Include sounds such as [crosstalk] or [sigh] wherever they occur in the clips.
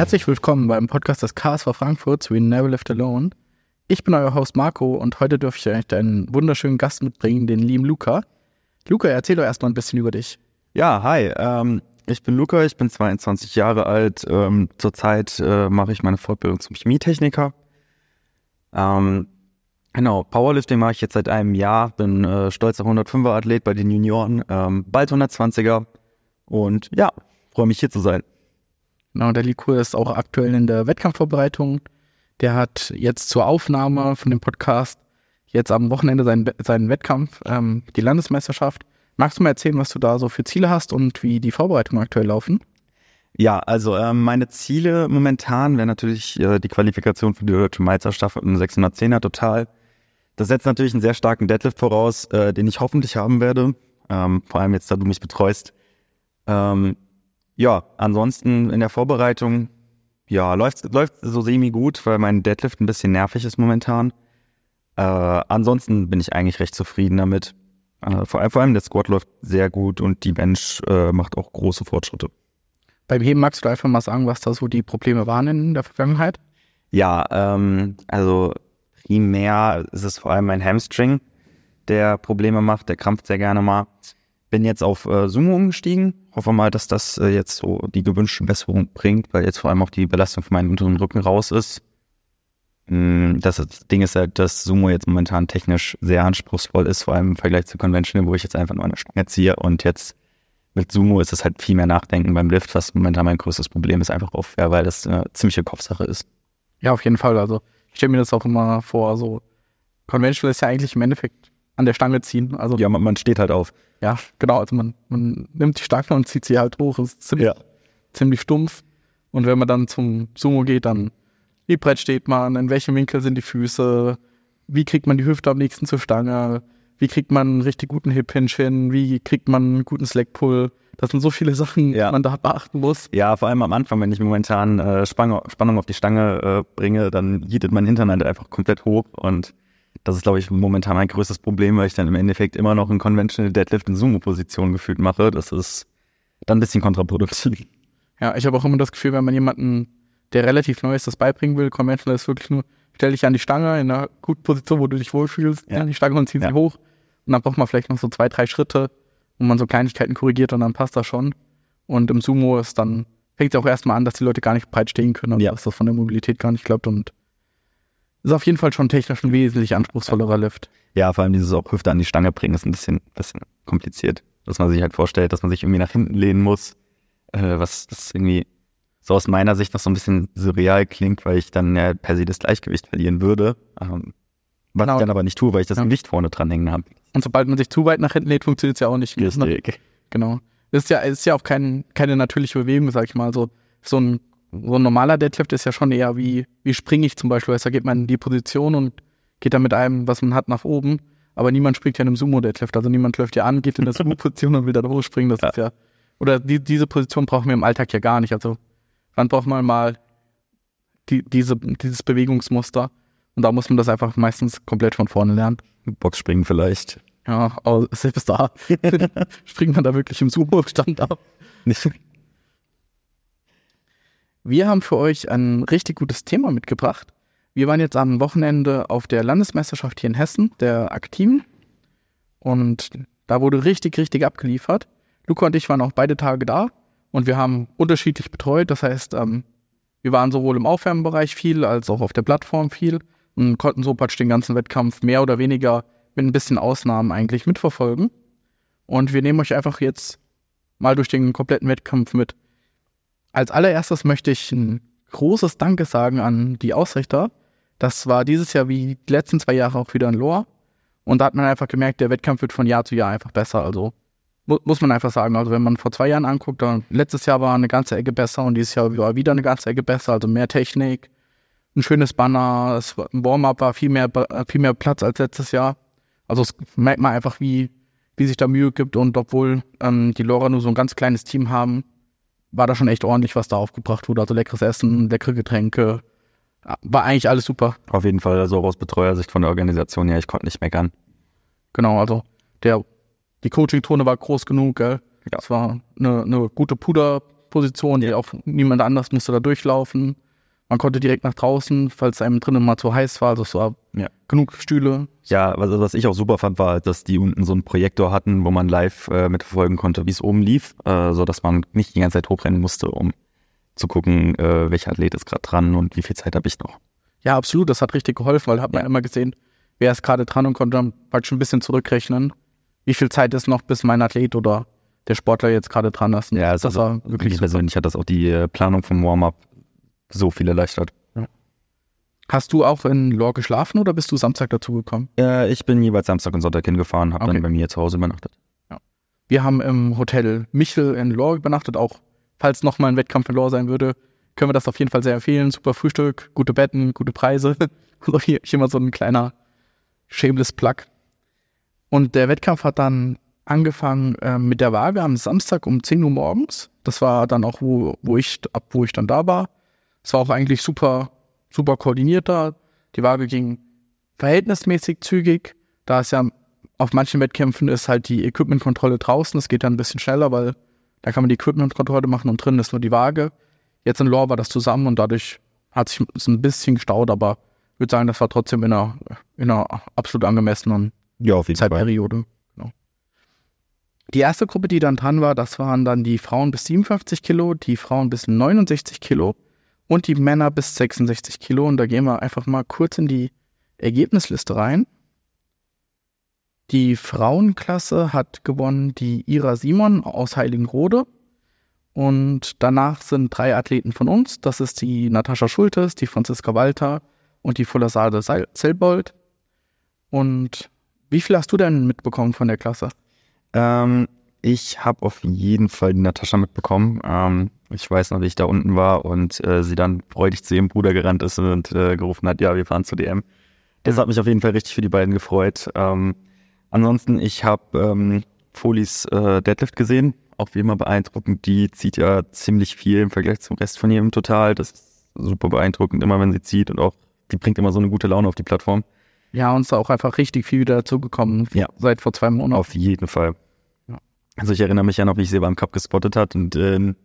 Herzlich willkommen beim Podcast des KSV Frankfurt, We Never Left Alone. Ich bin euer Host Marco und heute dürfe ich euch einen wunderschönen Gast mitbringen, den lieben Luca. Luca, erzähl doch erstmal ein bisschen über dich. Ja, hi. Ähm, ich bin Luca, ich bin 22 Jahre alt. Ähm, zurzeit äh, mache ich meine Fortbildung zum Chemietechniker. Ähm, genau, Powerlifting mache ich jetzt seit einem Jahr, bin äh, stolzer 105er Athlet bei den Junioren, ähm, bald 120er und ja, freue mich hier zu sein. Genau, der Liku ist auch aktuell in der Wettkampfvorbereitung. Der hat jetzt zur Aufnahme von dem Podcast jetzt am Wochenende seinen, seinen Wettkampf, ähm, die Landesmeisterschaft. Magst du mal erzählen, was du da so für Ziele hast und wie die Vorbereitungen aktuell laufen? Ja, also ähm, meine Ziele momentan wäre natürlich äh, die Qualifikation für die Deutsche Meisterschaft im 610er total. Das setzt natürlich einen sehr starken Deadlift voraus, äh, den ich hoffentlich haben werde. Ähm, vor allem jetzt, da du mich betreust. Ähm, ja, ansonsten in der Vorbereitung, ja, läuft, läuft so semi gut, weil mein Deadlift ein bisschen nervig ist momentan. Äh, ansonsten bin ich eigentlich recht zufrieden damit. Äh, vor, allem, vor allem der Squat läuft sehr gut und die Bench äh, macht auch große Fortschritte. Beim Heben magst du einfach mal sagen, was da so die Probleme waren in der Vergangenheit? Ja, ähm, also primär ist es vor allem mein Hamstring, der Probleme macht, der krampft sehr gerne mal. Bin jetzt auf äh, Sumo umgestiegen. Hoffe mal, dass das äh, jetzt so die gewünschte Besserung bringt, weil jetzt vor allem auch die Belastung von meinem unteren Rücken raus ist. Mm, das Ding ist halt, dass Sumo jetzt momentan technisch sehr anspruchsvoll ist, vor allem im Vergleich zu Conventional, wo ich jetzt einfach nur eine Stange ziehe und jetzt mit Sumo ist es halt viel mehr Nachdenken beim Lift, was momentan mein größtes Problem ist, einfach auf, ja, weil das eine ziemliche Kopfsache ist. Ja, auf jeden Fall. Also ich stelle mir das auch immer vor, so Conventional ist ja eigentlich im Endeffekt an der Stange ziehen. Also ja, man, man steht halt auf. Ja, genau. Also man, man nimmt die Stange und zieht sie halt hoch. Das ist ziemlich, ja. ziemlich stumpf. Und wenn man dann zum Sumo geht, dann wie breit steht man, in welchem Winkel sind die Füße, wie kriegt man die Hüfte am nächsten zur Stange, wie kriegt man einen richtig guten Hip Hinge hin, wie kriegt man einen guten Slack Pull. Das sind so viele Sachen, ja. die man da beachten muss. Ja, vor allem am Anfang, wenn ich momentan äh, Spannung, auf die Stange äh, bringe, dann jietet mein Hintern halt einfach komplett hoch und das ist, glaube ich, momentan mein größtes Problem, weil ich dann im Endeffekt immer noch in Conventional Deadlift in Sumo-Position gefühlt mache. Das ist dann ein bisschen kontraproduktiv. Ja, ich habe auch immer das Gefühl, wenn man jemanden, der relativ neu ist, das beibringen will, Conventional ist wirklich nur, stell dich an die Stange in einer guten Position, wo du dich wohlfühlst, ja. an die Stange und zieh ja. sie hoch. Und dann braucht man vielleicht noch so zwei, drei Schritte, wo man so Kleinigkeiten korrigiert und dann passt das schon. Und im Sumo ist dann, fängt es auch erstmal an, dass die Leute gar nicht breit stehen können und ja. dass das von der Mobilität gar nicht klappt und ist auf jeden Fall schon technisch ein wesentlich anspruchsvollerer Lift. Ja, vor allem dieses auch Hüfte an die Stange bringen ist ein bisschen, bisschen kompliziert. Dass man sich halt vorstellt, dass man sich irgendwie nach hinten lehnen muss, äh, was das irgendwie so aus meiner Sicht noch so ein bisschen surreal klingt, weil ich dann ja per se das Gleichgewicht verlieren würde. Ähm, was genau. ich dann aber nicht tue, weil ich das ja. Gewicht vorne dran hängen habe. Und sobald man sich zu weit nach hinten lädt, funktioniert es ja auch nicht. Richtig. Genau. Das ist ja, ist ja auch kein, keine natürliche Bewegung, sag ich mal. So, so ein so ein normaler Deadlift ist ja schon eher wie, wie springe ich zum Beispiel. Da geht man in die Position und geht dann mit einem, was man hat, nach oben. Aber niemand springt ja in einem Sumo-Deadlift. Also niemand läuft ja an, geht in der [laughs] Sumo-Position und will dann hochspringen. Das ja. ist ja, oder die, diese Position brauchen wir im Alltag ja gar nicht. Also wann braucht man mal die, diese, dieses Bewegungsmuster? Und da muss man das einfach meistens komplett von vorne lernen. Boxspringen vielleicht. Ja, aber selbst da [laughs] springt man da wirklich im Sumo-Stand ab. Wir haben für euch ein richtig gutes Thema mitgebracht. Wir waren jetzt am Wochenende auf der Landesmeisterschaft hier in Hessen, der Aktiven. Und da wurde richtig, richtig abgeliefert. Luca und ich waren auch beide Tage da und wir haben unterschiedlich betreut. Das heißt, ähm, wir waren sowohl im Aufwärmbereich viel als auch auf der Plattform viel und konnten so praktisch den ganzen Wettkampf mehr oder weniger mit ein bisschen Ausnahmen eigentlich mitverfolgen. Und wir nehmen euch einfach jetzt mal durch den kompletten Wettkampf mit. Als allererstes möchte ich ein großes Danke sagen an die Ausrichter. Das war dieses Jahr wie die letzten zwei Jahre auch wieder ein Lohr. Und da hat man einfach gemerkt, der Wettkampf wird von Jahr zu Jahr einfach besser. Also mu muss man einfach sagen. Also wenn man vor zwei Jahren anguckt, dann letztes Jahr war eine ganze Ecke besser und dieses Jahr war wieder eine ganze Ecke besser. Also mehr Technik, ein schönes Banner, es ein Warm-up war viel mehr, viel mehr Platz als letztes Jahr. Also es merkt man einfach, wie, wie sich da Mühe gibt und obwohl ähm, die Lora nur so ein ganz kleines Team haben, war da schon echt ordentlich, was da aufgebracht wurde. Also leckeres Essen, leckere Getränke. War eigentlich alles super. Auf jeden Fall, also aus Betreuersicht von der Organisation her, ich konnte nicht meckern. Genau, also der, die Coaching-Tone war groß genug, gell? Ja. Es war eine, eine gute Puder, Position, die auch niemand anders musste da durchlaufen. Man konnte direkt nach draußen, falls einem drinnen mal zu heiß war. Also es war Ja. genug Stühle. Ja, was, was ich auch super fand, war, dass die unten so einen Projektor hatten, wo man live äh, mitverfolgen konnte, wie es oben lief, äh, so dass man nicht die ganze Zeit hochrennen musste, um zu gucken, äh, welcher Athlet ist gerade dran und wie viel Zeit habe ich noch. Ja, absolut. Das hat richtig geholfen, weil hat man immer gesehen, wer ist gerade dran und konnte dann praktisch ein bisschen zurückrechnen, wie viel Zeit ist noch, bis mein Athlet oder der Sportler jetzt gerade dran ist. Ja, das war wirklich super. persönlich hat das auch die äh, Planung vom Warm-up so viel erleichtert. Hast du auch in Lore geschlafen oder bist du Samstag dazugekommen? Äh, ich bin jeweils Samstag und Sonntag hingefahren, habe Okay. dann bei mir zu Hause übernachtet. Wir haben im Hotel Michel in Lore übernachtet, auch falls noch mal ein Wettkampf in Lore sein würde, können wir das auf jeden Fall sehr empfehlen. Super Frühstück, gute Betten, gute Preise. [laughs] Also hier, hier mal so ein kleiner shameless Plug. Und der Wettkampf hat dann angefangen äh, mit der Waage am Samstag um 10 Uhr morgens. Das war dann auch, wo, wo ich, ab wo ich dann da war. Es war auch eigentlich super, super koordiniert da. Die Waage ging verhältnismäßig zügig. Da es ja auf manchen Wettkämpfen ist halt die Equipmentkontrolle draußen. Das geht dann ein bisschen schneller, weil da kann man die Equipmentkontrolle machen und drin ist nur die Waage. Jetzt in Lore war das zusammen und dadurch hat sich es ein bisschen gestaut, aber ich würde sagen, das war trotzdem in einer, in einer absolut angemessenen Ja, auf jeden Zeitperiode. Genau. Die erste Gruppe, die dann dran war, das waren dann die Frauen bis 57 Kilo, die Frauen bis 69 Kilo und die Männer bis 66 Kilo. Und da gehen wir einfach mal kurz in die Ergebnisliste rein. Die Frauenklasse hat gewonnen die Ira Simon aus Heiligenrode. Und danach sind drei Athleten von uns. Das ist die Natascha Schultes, die Franziska Walter und die Fulasade Zellbold. Und wie viel hast du denn mitbekommen von der Klasse? Ähm, ich habe auf jeden Fall die Natascha mitbekommen. Ähm, ich weiß noch, wie ich da unten war und äh, sie dann freudig zu ihrem Bruder gerannt ist und äh, gerufen hat, ja, wir fahren zur DM. Das hat mich auf jeden Fall richtig für die beiden gefreut. Ähm, ansonsten, ich habe ähm, Folis äh, Deadlift gesehen, auch wie immer beeindruckend. Die zieht ja ziemlich viel im Vergleich zum Rest von ihrem Total. Das ist super beeindruckend, immer wenn sie zieht und auch, die bringt immer so eine gute Laune auf die Plattform. Ja, uns ist auch einfach richtig viel wieder dazugekommen. Ja. Seit vor zwei Monaten. Auf jeden Fall. Ja. Also ich erinnere mich ja noch, wie ich sie beim Cup gespottet hat und ähm,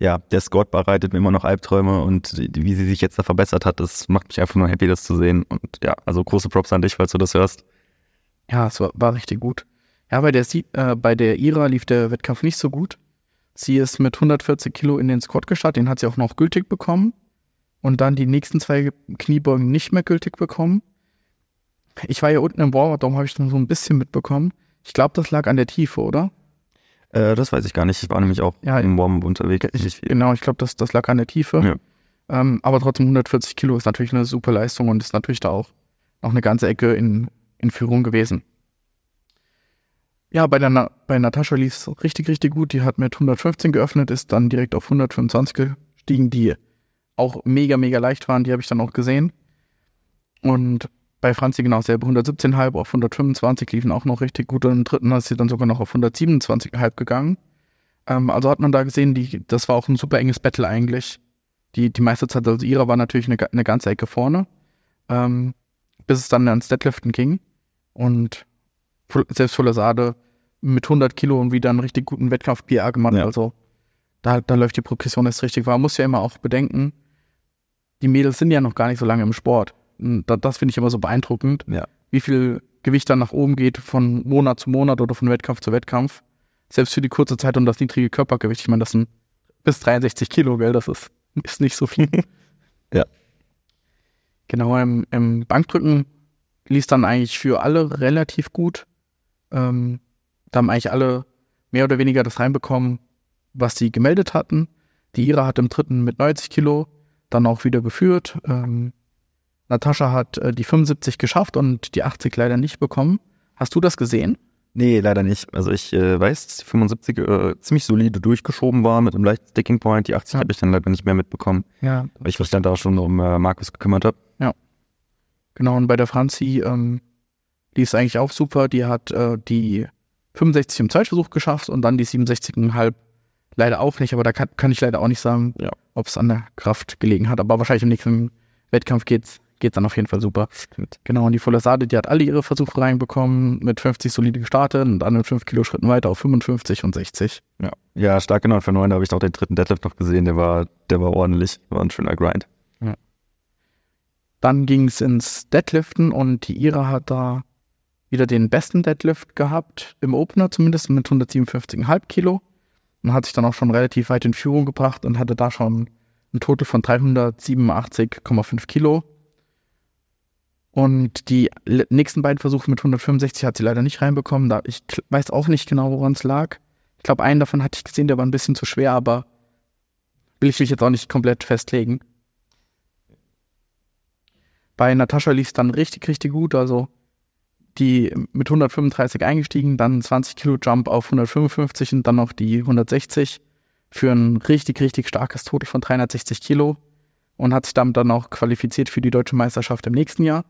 ja, der Scott bereitet mir immer noch Albträume und wie sie sich jetzt da verbessert hat, das macht mich einfach nur happy, das zu sehen. Und ja, also große Props an dich, falls du das hörst. Ja, es war, war richtig gut. Ja, bei der, Sie äh, bei der Ira lief der Wettkampf nicht so gut. Sie ist mit 140 Kilo in den Squat gestartet, den hat sie auch noch gültig bekommen. Und dann die nächsten zwei Kniebeugen nicht mehr gültig bekommen. Ich war hier unten im Warm-Up, darum habe ich dann so ein bisschen mitbekommen. Ich glaube, das lag an der Tiefe, oder? Äh, das weiß ich gar nicht. Ich war nämlich auch Ja, im Warm unterwegs. Viel. Genau, ich glaube, das, das lag an der Tiefe. Ja. Ähm, aber trotzdem 140 Kilo ist natürlich eine super Leistung und ist natürlich da auch noch eine ganze Ecke in, in Führung gewesen. Ja, bei, der Na bei Natascha lief es richtig, richtig gut. Die hat mit 115 geöffnet, ist dann direkt auf 125 gestiegen, die auch mega, mega leicht waren. Die habe ich dann auch gesehen. Und bei Franzi genau selber 117,5 auf 125 liefen auch noch richtig gut. Und im dritten ist sie dann sogar noch auf 127,5 gegangen. Ähm, also hat man da gesehen, die, das war auch ein super enges Battle eigentlich. Die, die meiste Zeit, also ihrer war natürlich eine, eine ganze Ecke vorne, ähm, bis es dann ans Deadliften ging. Und selbst Fulasade mit 100 Kilo und wieder einen richtig guten Wettkampf PA gemacht. Ja. Also da, da läuft die Progression erst richtig. Man muss ja immer auch bedenken, die Mädels sind ja noch gar nicht so lange im Sport. Das finde ich immer so beeindruckend, Ja. wie viel Gewicht dann nach oben geht von Monat zu Monat oder von Wettkampf zu Wettkampf. Selbst für die kurze Zeit und das niedrige Körpergewicht. Ich meine, das sind bis 63 Kilo, gell? Das ist, ist nicht so viel. [laughs] Ja. Genau, im, im Bankdrücken lief dann eigentlich für alle relativ gut. Ähm, da haben eigentlich alle mehr oder weniger das reinbekommen, was sie gemeldet hatten. Die Ira hat im dritten mit 90 Kilo dann auch wieder geführt. Ähm, Natascha hat äh, die 75 geschafft und die 80 leider nicht bekommen. Hast du das gesehen? Nee, leider nicht. Also ich äh, weiß, dass die 75 äh, ziemlich solide durchgeschoben war mit einem leichten Sticking Point. Die 80 Ja. habe ich dann leider nicht mehr mitbekommen, Ja. weil ich mich dann da schon um äh, Markus gekümmert habe. Genau, und bei der Franzi ähm, lief es eigentlich auch super. Die hat äh, die 65 im Zeitversuch geschafft und dann die 67,5 leider auch nicht. Aber da kann, kann ich leider auch nicht sagen, Ja. ob es an der Kraft gelegen hat. Aber wahrscheinlich im nächsten Wettkampf geht's geht dann auf jeden Fall super. Genau, und die Folasade, die hat alle ihre Versuche reinbekommen, mit 50 solide gestartet und dann in 5 Kilo Schritten weiter auf 55 und 60. Ja, ja stark genau. Für 9 habe ich noch den dritten Deadlift noch gesehen, der war, der war ordentlich, war ein schöner Grind. Ja. Dann ging es ins Deadliften und die Ira hat da wieder den besten Deadlift gehabt, im Opener zumindest mit 157,5 Kilo. Und hat sich dann auch schon relativ weit in Führung gebracht und hatte da schon ein Total von 387,5 Kilo. Und die nächsten beiden Versuche mit 165 hat sie leider nicht reinbekommen. Da, ich weiß auch nicht genau, woran es lag. Ich glaube, einen davon hatte ich gesehen, der war ein bisschen zu schwer, aber will ich mich jetzt auch nicht komplett festlegen. Bei Natascha lief es dann richtig, richtig gut. Also die mit 135 eingestiegen, dann 20 Kilo Jump auf 155 und dann noch die 160 für ein richtig, richtig starkes Total von 360 Kilo und hat sich damit dann auch qualifiziert für die deutsche Meisterschaft im nächsten Jahr,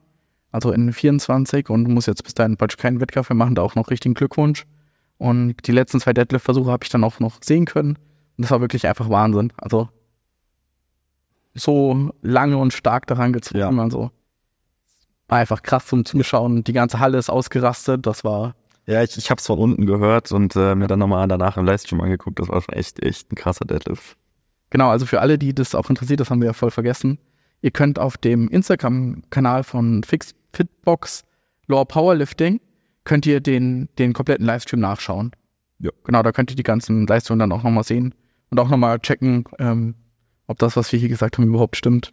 also in 24 und muss jetzt bis dahin bald keinen Wettkampf mehr machen, da auch noch richtigen Glückwunsch. Und die letzten zwei Deadlift-Versuche habe ich dann auch noch sehen können und das war wirklich einfach Wahnsinn. Also so lange und stark daran gezogen, ja. also war einfach krass zum Zuschauen. Die ganze Halle ist ausgerastet, das war ja, ich, ich habe es von unten gehört und äh, mir dann nochmal danach im Livestream angeguckt. Das war schon echt, echt ein krasser Deadlift. Genau, also für alle, die das auch interessiert, das haben wir ja voll vergessen. Ihr könnt auf dem Instagram-Kanal von Fix Fitbox Lower Powerlifting könnt ihr den, den kompletten Livestream nachschauen. Ja. Genau, da könnt ihr die ganzen Leistungen dann auch nochmal sehen und auch nochmal checken, ähm, ob das, was wir hier gesagt haben, überhaupt stimmt.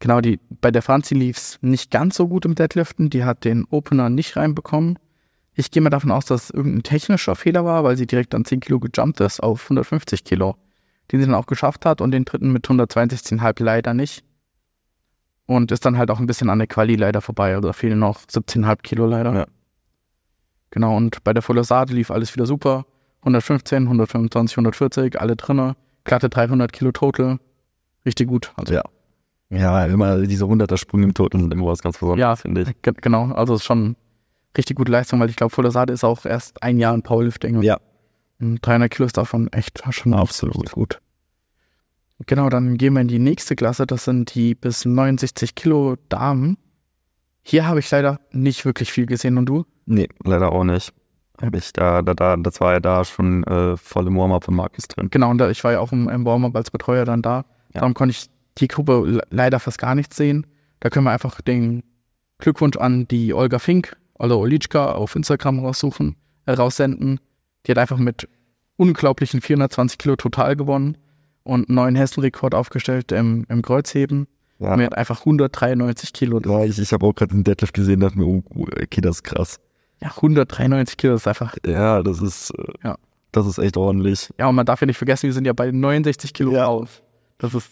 Genau, die, bei der Franzi lief es nicht ganz so gut im Deadliften. Die hat den Opener nicht reinbekommen. Ich gehe mal davon aus, dass es irgendein technischer Fehler war, weil sie direkt an 10 Kilo gejumpt ist auf 150 Kilo. Den sie dann auch geschafft hat und den dritten mit 162,5 leider nicht. Und ist dann halt auch ein bisschen an der Quali leider vorbei. Also da fehlen noch 17,5 Kilo leider. Ja. Genau, und bei der Saat lief alles wieder super. 115, 125, 140, alle drinne. Glatte 300 Kilo total. Richtig gut. Also ja. Ja, immer diese 100er-Sprünge im Toten sind immer was ganz Besonderes, ja, finde ich. Genau, also es ist schon richtig gute Leistung, weil ich glaube, Fuller ist auch erst ein Jahr in Powerlifting. Ja. 300 Kilo ist davon echt schon absolut gut. Genau, dann gehen wir in die nächste Klasse. Das sind die bis 69 Kilo Damen. Hier habe ich leider nicht wirklich viel gesehen und du? Nee, leider auch nicht. Hab ich da, da, da, das war ja da schon äh, voll im Warm-up für Marcus drin. Genau, und da, ich war ja auch im, im Warm-up als Betreuer dann da. Ja. Darum konnte ich die Gruppe leider fast gar nichts sehen. Da können wir einfach den Glückwunsch an die Olga Fink, also Olitschka, auf Instagram raussuchen, äh, raussenden. Die hat einfach mit unglaublichen 420 Kilo total gewonnen und einen neuen Hessenrekord aufgestellt im, im Kreuzheben. Ja. Mit einfach 193 Kilo. Ja, ich, ich habe auch gerade den Deadlift gesehen, dachte mir, oh, okay, das ist krass. Ja, 193 Kilo ist einfach. Ja, das ist, äh, ja. das ist echt ordentlich. Ja, und man darf ja nicht vergessen, wir sind ja bei 69 Kilo ja. raus. Das ist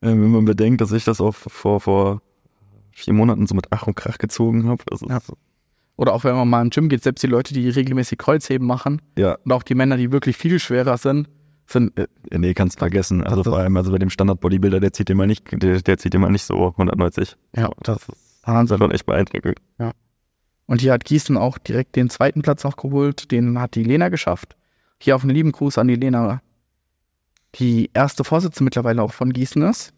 wenn man bedenkt, dass ich das auch vor, vor vier Monaten so mit Ach und Krach gezogen habe. Ja. Oder auch wenn man mal im Gym geht, selbst die Leute, die regelmäßig Kreuzheben machen ja. und auch die Männer, die wirklich viel schwerer sind, sind. Äh, nee, kannst vergessen. Also vor allem, also bei dem Standard-Bodybuilder, der zieht immer nicht, der, der zieht immer nicht so 190. Ja, das ist Wahnsinn. Schon echt beeindruckend. Ja. Und hier hat Gießen auch direkt den zweiten Platz noch geholt. Den hat die Lena geschafft. Hier auf einen lieben Gruß an die Lena die erste Vorsitzende mittlerweile auch von Gießen ist.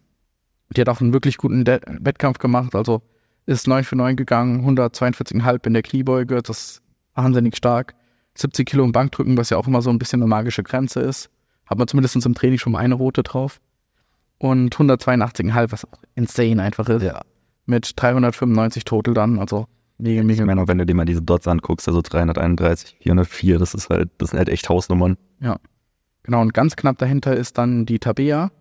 Die hat auch einen wirklich guten De Wettkampf gemacht, also ist 9 für 9 gegangen, 142,5 in der Kniebeuge, das ist wahnsinnig stark. 70 Kilo im Bankdrücken, was ja auch immer so ein bisschen eine magische Grenze ist. Hat man zumindest im Training schon mal eine rote drauf. Und 182,5, was insane einfach ist. Ja. Mit 395 Total dann, also mega, mega. Ich meine, wenn du dir mal diese Dots anguckst, also 331, 404, das ist halt, das sind halt echt Hausnummern. Ja. Genau, und ganz knapp dahinter ist dann die Tabea,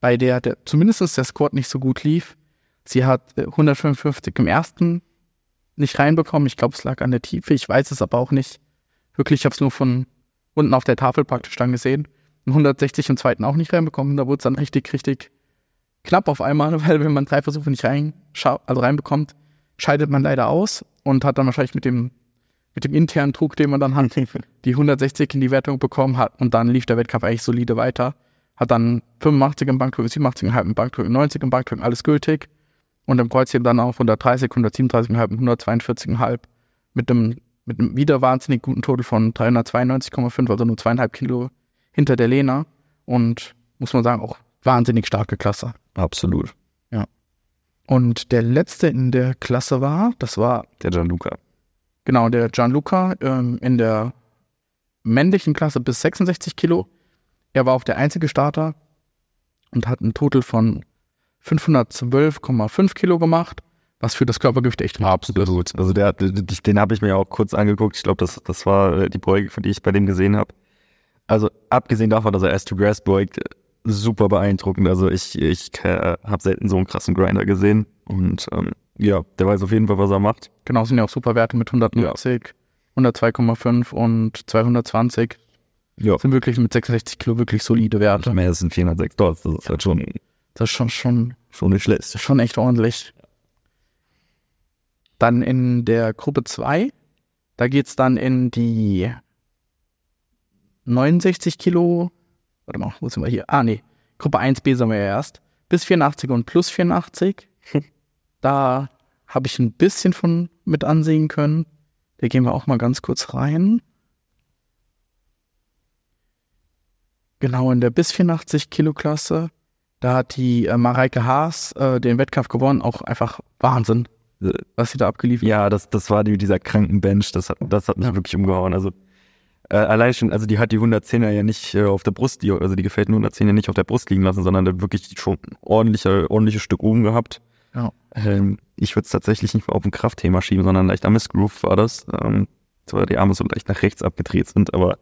bei der, der zumindest der Squad nicht so gut lief. Sie hat 155 äh, im ersten nicht reinbekommen. Ich glaube, es lag an der Tiefe. Ich weiß es aber auch nicht. Wirklich, ich habe es nur von unten auf der Tafel praktisch dann gesehen. 160 im zweiten auch nicht reinbekommen. Da wurde es dann richtig, richtig knapp auf einmal, [laughs] weil wenn man drei Versuche nicht rein, also reinbekommt, scheidet man leider aus und hat dann wahrscheinlich mit dem mit dem internen Druck, den man dann hat, [laughs] die 160 in die Wertung bekommen hat und dann lief der Wettkampf eigentlich solide weiter. Hat dann 85 im Bankdrücken, 87,5 im Bankdrücken, 90 im Bankdrücken, alles gültig. Und im Kreuzheben dann auch 130, 137,5, 142,5 mit einem, mit einem wieder wahnsinnig guten Total von 392,5, also nur zweieinhalb Kilo hinter der Lena. Und muss man sagen, auch wahnsinnig starke Klasse. Absolut. Und der letzte in der Klasse war, das war Der Gianluca. genau der Gianluca ähm, in der männlichen Klasse bis 66 Kilo. Er war auch der einzige Starter und hat einen Total von 512,5 Kilo gemacht, was für das Körpergewicht echt Absolut gut. Also der, den, den habe ich mir auch kurz angeguckt. Ich glaube, das, das war äh, die Beuge, die ich bei dem gesehen habe. Also abgesehen davon, dass er Ass to Grass beugt, super beeindruckend. Also ich, ich äh, habe selten so einen krassen Grinder gesehen. Und ähm, ja, der weiß auf jeden Fall, was er macht. Genau, sind ja auch super Werte mit 190, 102,5 und 220. Ja. Sind wirklich mit 66 Kilo wirklich solide Ich Werte. meine, das sind 406 Dots. Das ist halt schon, Das ist schon, schon, schon nicht schlecht. schon echt ordentlich. Dann in der Gruppe 2, da geht es dann in die 69 Kilo. Warte mal, wo sind wir hier? Ah, nee. Gruppe 1b sind wir ja erst. Bis 84 und plus 84. [laughs] da habe ich ein bisschen von mit ansehen können. Da gehen wir auch mal ganz kurz rein. Genau in der bis 84 Kilo Klasse. Da hat die äh, Mareike Haas äh, den Wettkampf gewonnen. Auch einfach Wahnsinn, Äh, was sie da abgeliefert Ja, das, das war die, dieser kranken Bench. Das hat, das hat mich Ja. wirklich umgehauen. Also äh, allein schon, also die hat die 110er ja nicht äh, auf der Brust, die, also die gefällten 110er nicht auf der Brust liegen lassen, sondern wirklich schon ein ordentlicher, ordentliches Stück oben gehabt. Ja. Ähm, ich würde es tatsächlich nicht mal auf ein Kraftthema schieben, sondern leicht am Missgroove war das. Ähm, zwar die Arme so leicht nach rechts abgedreht sind, aber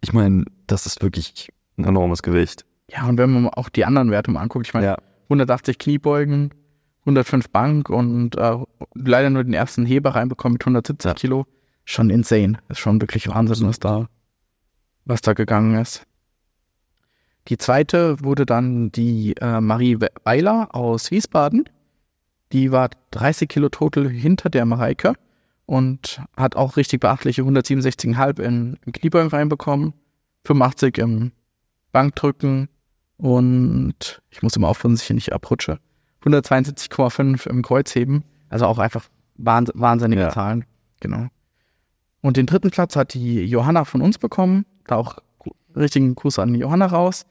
ich meine, das ist wirklich ein enormes Gewicht. Ja, und wenn man auch die anderen Werte mal anguckt, ich meine, Ja. 180 Kniebeugen, 105 Bank und äh, leider nur den ersten Heber reinbekommen mit 170 Ja. Kilo. Schon insane. Ist schon wirklich Wahnsinn, was da, was da gegangen ist. Die zweite wurde dann die äh, Marie Weiler aus Wiesbaden. Die war 30 Kilo total hinter der Mareike und hat auch richtig beachtliche 167,5 in, in Kniebeugen reinbekommen, 85 im Bankdrücken und ich muss immer aufpassen, dass ich hier nicht abrutsche. 172,5 im Kreuzheben. Also auch einfach wahns wahnsinnige Ja. Zahlen. Genau. Und den dritten Platz hat die Johanna von uns bekommen. Da auch richtigen Gruß an die Johanna raus.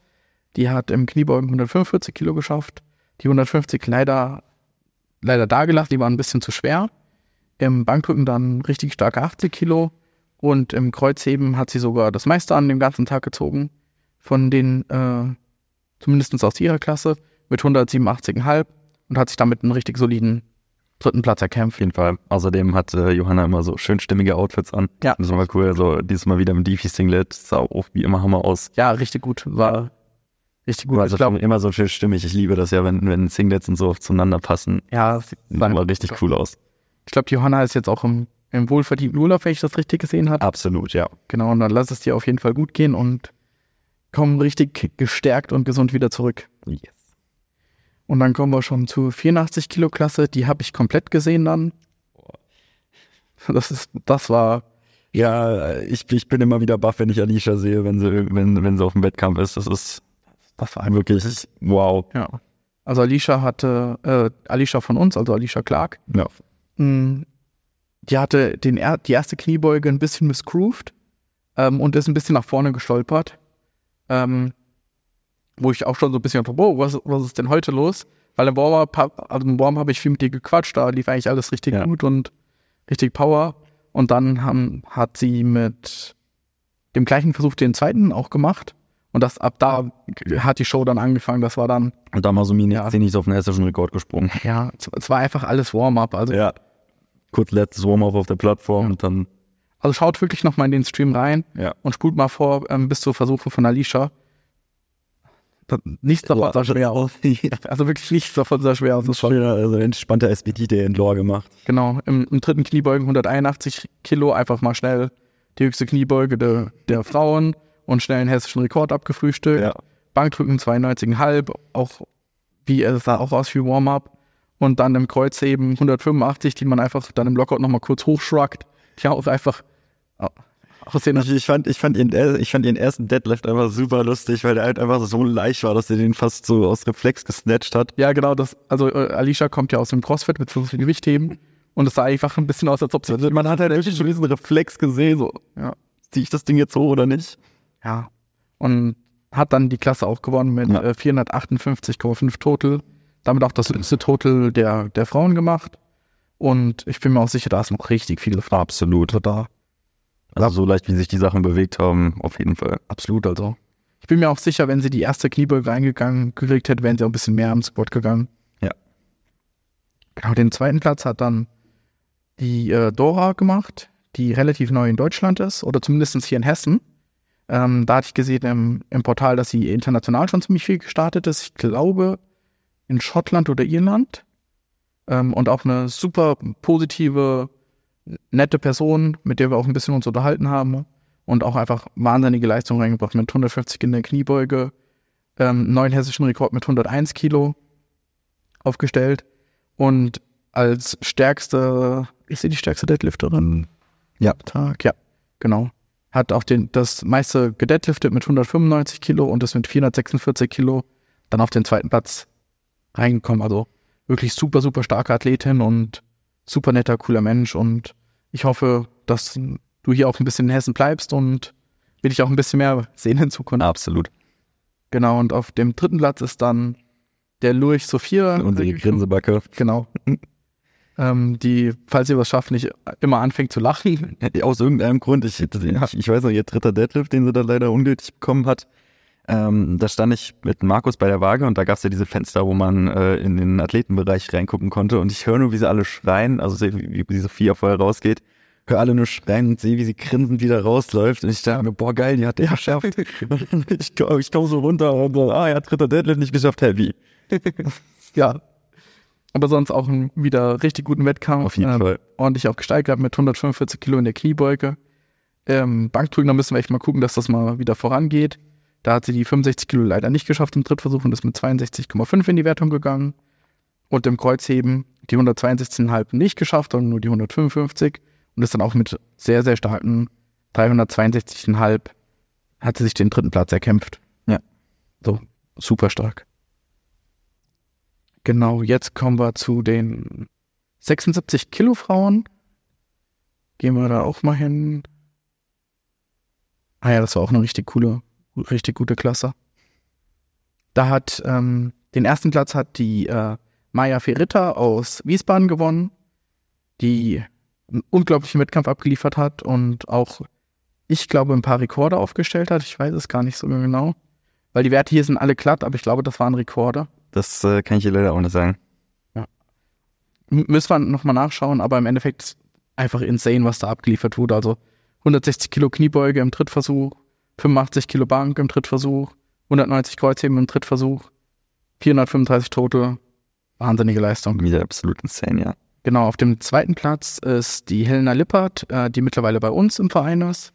Die hat im Kniebeugen 145 Kilo geschafft. Die 150 leider, leider dagelassen, die waren ein bisschen zu schwer. Im Bankdrücken dann richtig starke 80 Kilo. Und im Kreuzheben hat sie sogar das meiste an dem ganzen Tag gezogen. Von den, äh, zumindest aus ihrer Klasse, mit 187,5 und hat sich damit einen richtig soliden dritten Platz Auf erkämpft. jeden Fall. Außerdem hat äh, Johanna immer so schön stimmige Outfits an. Ja. Das war cool. Also dieses Mal wieder im Defi-Singlet. Sah auch wie immer Hammer aus. Ja, richtig gut. War richtig gut. War ich also glaube, immer so schön stimmig. Ich liebe das ja, wenn, wenn Singlets und so oft zueinander passen. ja, Sieht immer richtig cool aus. Ich glaube, Johanna ist jetzt auch im, im wohlverdienten Urlaub, wenn ich das richtig gesehen habe. Absolut, ja. Genau, und dann lass es dir auf jeden Fall gut gehen und komm richtig gestärkt und gesund wieder zurück. Yes. Und dann kommen wir schon zur 84 Kilo Klasse. Die habe ich komplett gesehen dann. Das ist, das war, Ja, ich, ich bin immer wieder baff, wenn ich Alicia sehe, wenn sie, wenn, wenn sie auf dem Wettkampf ist. Das ist das war wirklich wow. ja. Also Alicia hatte, äh, Alicia von uns, also Alicia Clark, Ja. mh, die hatte den, die erste Kniebeuge ein bisschen missgrooved ähm, und ist ein bisschen nach vorne gestolpert. Ähm, wo ich auch schon so ein bisschen, wow, was, was ist denn heute los? Weil im Warm-up, hab- also Warm habe ich viel mit ihr gequatscht, da lief eigentlich alles richtig Ja. gut und richtig Power. Und dann haben, hat sie mit dem gleichen Versuch den zweiten auch gemacht. Und das ab da hat die Show dann angefangen. Das war dann, Und da mal so Mini Ja. ist auf den hessischen Rekord gesprungen. ja, es, es war einfach alles Warm-up. Also, Ja. Kurz letztes Warm-up auf der Plattform Ja. und dann, also schaut wirklich noch mal in den Stream rein ja. und spult mal vor ähm, bis zur Versuche von Alicia. Nichts davon sah schwer aus. [laughs] Also wirklich nichts davon sah schwer aus. Das war, Ja, also entspannter SPD der in Lore gemacht. genau, im, im dritten Kniebeugen 181 Kilo, einfach mal schnell die höchste Kniebeuge der, der Frauen und schnell einen hessischen Rekord abgefrühstückt. Ja. Bankdrücken 92,5, auch wie es sah auch aus wie Warm-up. Und dann im Kreuzheben 185, die man einfach dann im Lockout nochmal kurz hochschruckt. Die auch einfach äh, aussehen. Ich, fand, ich, fand ihren, ich fand ihren ersten Deadlift einfach super lustig, weil der halt einfach so leicht war, dass er den fast so aus Reflex gesnatcht hat. Ja, genau, das, also äh, Alicia kommt ja aus dem CrossFit bzw. Gewichtheben und es sah einfach ein bisschen aus, als ob sie. Also man hat halt wirklich schon diesen Reflex gesehen, so, Ja. ziehe ich das Ding jetzt hoch oder nicht? ja. Und hat dann die Klasse auch gewonnen mit Ja. äh, 458,5 Total. damit auch das letzte Total der, der Frauen gemacht. Und ich bin mir auch sicher, da ist noch richtig viel Frauen Absolut. da. Also so leicht, wie sich die Sachen bewegt haben, auf jeden Fall. Absolut, also. Ich bin mir auch sicher, wenn sie die erste Kniebeuge reingegangen gekriegt hätte, wären sie auch ein bisschen mehr am Squat gegangen. Ja. Genau, den zweiten Platz hat dann die äh, Dora gemacht, die relativ neu in Deutschland ist, oder zumindest hier in Hessen. Ähm, da hatte ich gesehen im, im Portal, dass sie international schon ziemlich viel gestartet ist. Ich glaube in Schottland oder Irland. Ähm, und auch eine super positive, nette Person, mit der wir auch ein bisschen uns unterhalten haben. Und auch einfach wahnsinnige Leistung reingebracht mit 150 in der Kniebeuge, ähm, neuen hessischen Rekord mit 101 Kilo aufgestellt. Und als stärkste, ist sie die stärkste Deadlifterin? Ja. Tag, ja, genau. Hat auch den, das meiste gedeadliftet mit 195 Kilo und ist mit 446 Kilo dann auf den zweiten Platz reingekommen. Also wirklich super, super starke Athletin und super netter, cooler Mensch. Und ich hoffe, dass du hier auch ein bisschen in Hessen bleibst und will ich auch ein bisschen mehr sehen in Zukunft. Absolut. Genau, und auf dem dritten Platz ist dann der Lurch Sophia. Unsere Grinsebacke. Genau. ähm, die, falls sie was schafft, nicht immer anfängt zu lachen. [laughs] Aus irgendeinem Grund, ich, ich, ich weiß noch, ihr dritter Deadlift, den sie da leider ungültig bekommen hat, ähm, da stand ich mit Markus bei der Waage und da gab es ja diese Fenster, wo man äh, in den Athletenbereich reingucken konnte und ich höre nur, wie sie alle schreien, also wie, wie Sophia vorher rausgeht, höre alle nur schreien und sehe, wie sie grinsend wieder rausläuft und ich dachte mir, boah geil, die hat den geschafft. [laughs] ich komme komm so runter und so, ah ja, dritter Deadlift nicht geschafft, heavy. [laughs] ja. Aber sonst auch einen wieder richtig guten Wettkampf. Auf jeden Ähm, Fall. ordentlich auch gesteigert mit 145 Kilo in der Kniebeuge. Ähm, Bankdrücken, da müssen wir echt mal gucken, dass das mal wieder vorangeht. Da hat sie die 65 Kilo leider nicht geschafft im Drittversuch und ist mit 62,5 in die Wertung gegangen. Und im Kreuzheben die 162,5 nicht geschafft, sondern nur die 155 und ist dann auch mit sehr, sehr starken 362,5 hat sie sich den dritten Platz erkämpft. Ja. So, super stark. Genau, jetzt kommen wir zu den 76 Kilo Frauen. Gehen wir da auch mal hin. Ah ja, das war auch eine richtig coole, richtig gute Klasse. Da hat ähm, den ersten Platz hat die äh, Maya Ferritta aus Wiesbaden gewonnen, die einen unglaublichen Wettkampf abgeliefert hat und auch, ich glaube, ein paar Rekorde aufgestellt hat. Ich weiß es gar nicht so genau. Weil die Werte hier sind alle glatt, aber ich glaube, das waren Rekorde. Das äh, kann ich dir leider auch nicht sagen. M- Müssen wir nochmal nachschauen, aber im Endeffekt einfach insane, was da abgeliefert wurde. Also 160 Kilo Kniebeuge im Drittversuch, 85 Kilo Bank im Drittversuch, 190 Kreuzheben im Drittversuch, 435 Tote. Wahnsinnige Leistung. Wieder absolut insane, ja. Genau, auf dem zweiten Platz ist die Helena Lippert, äh, die mittlerweile bei uns im Verein ist.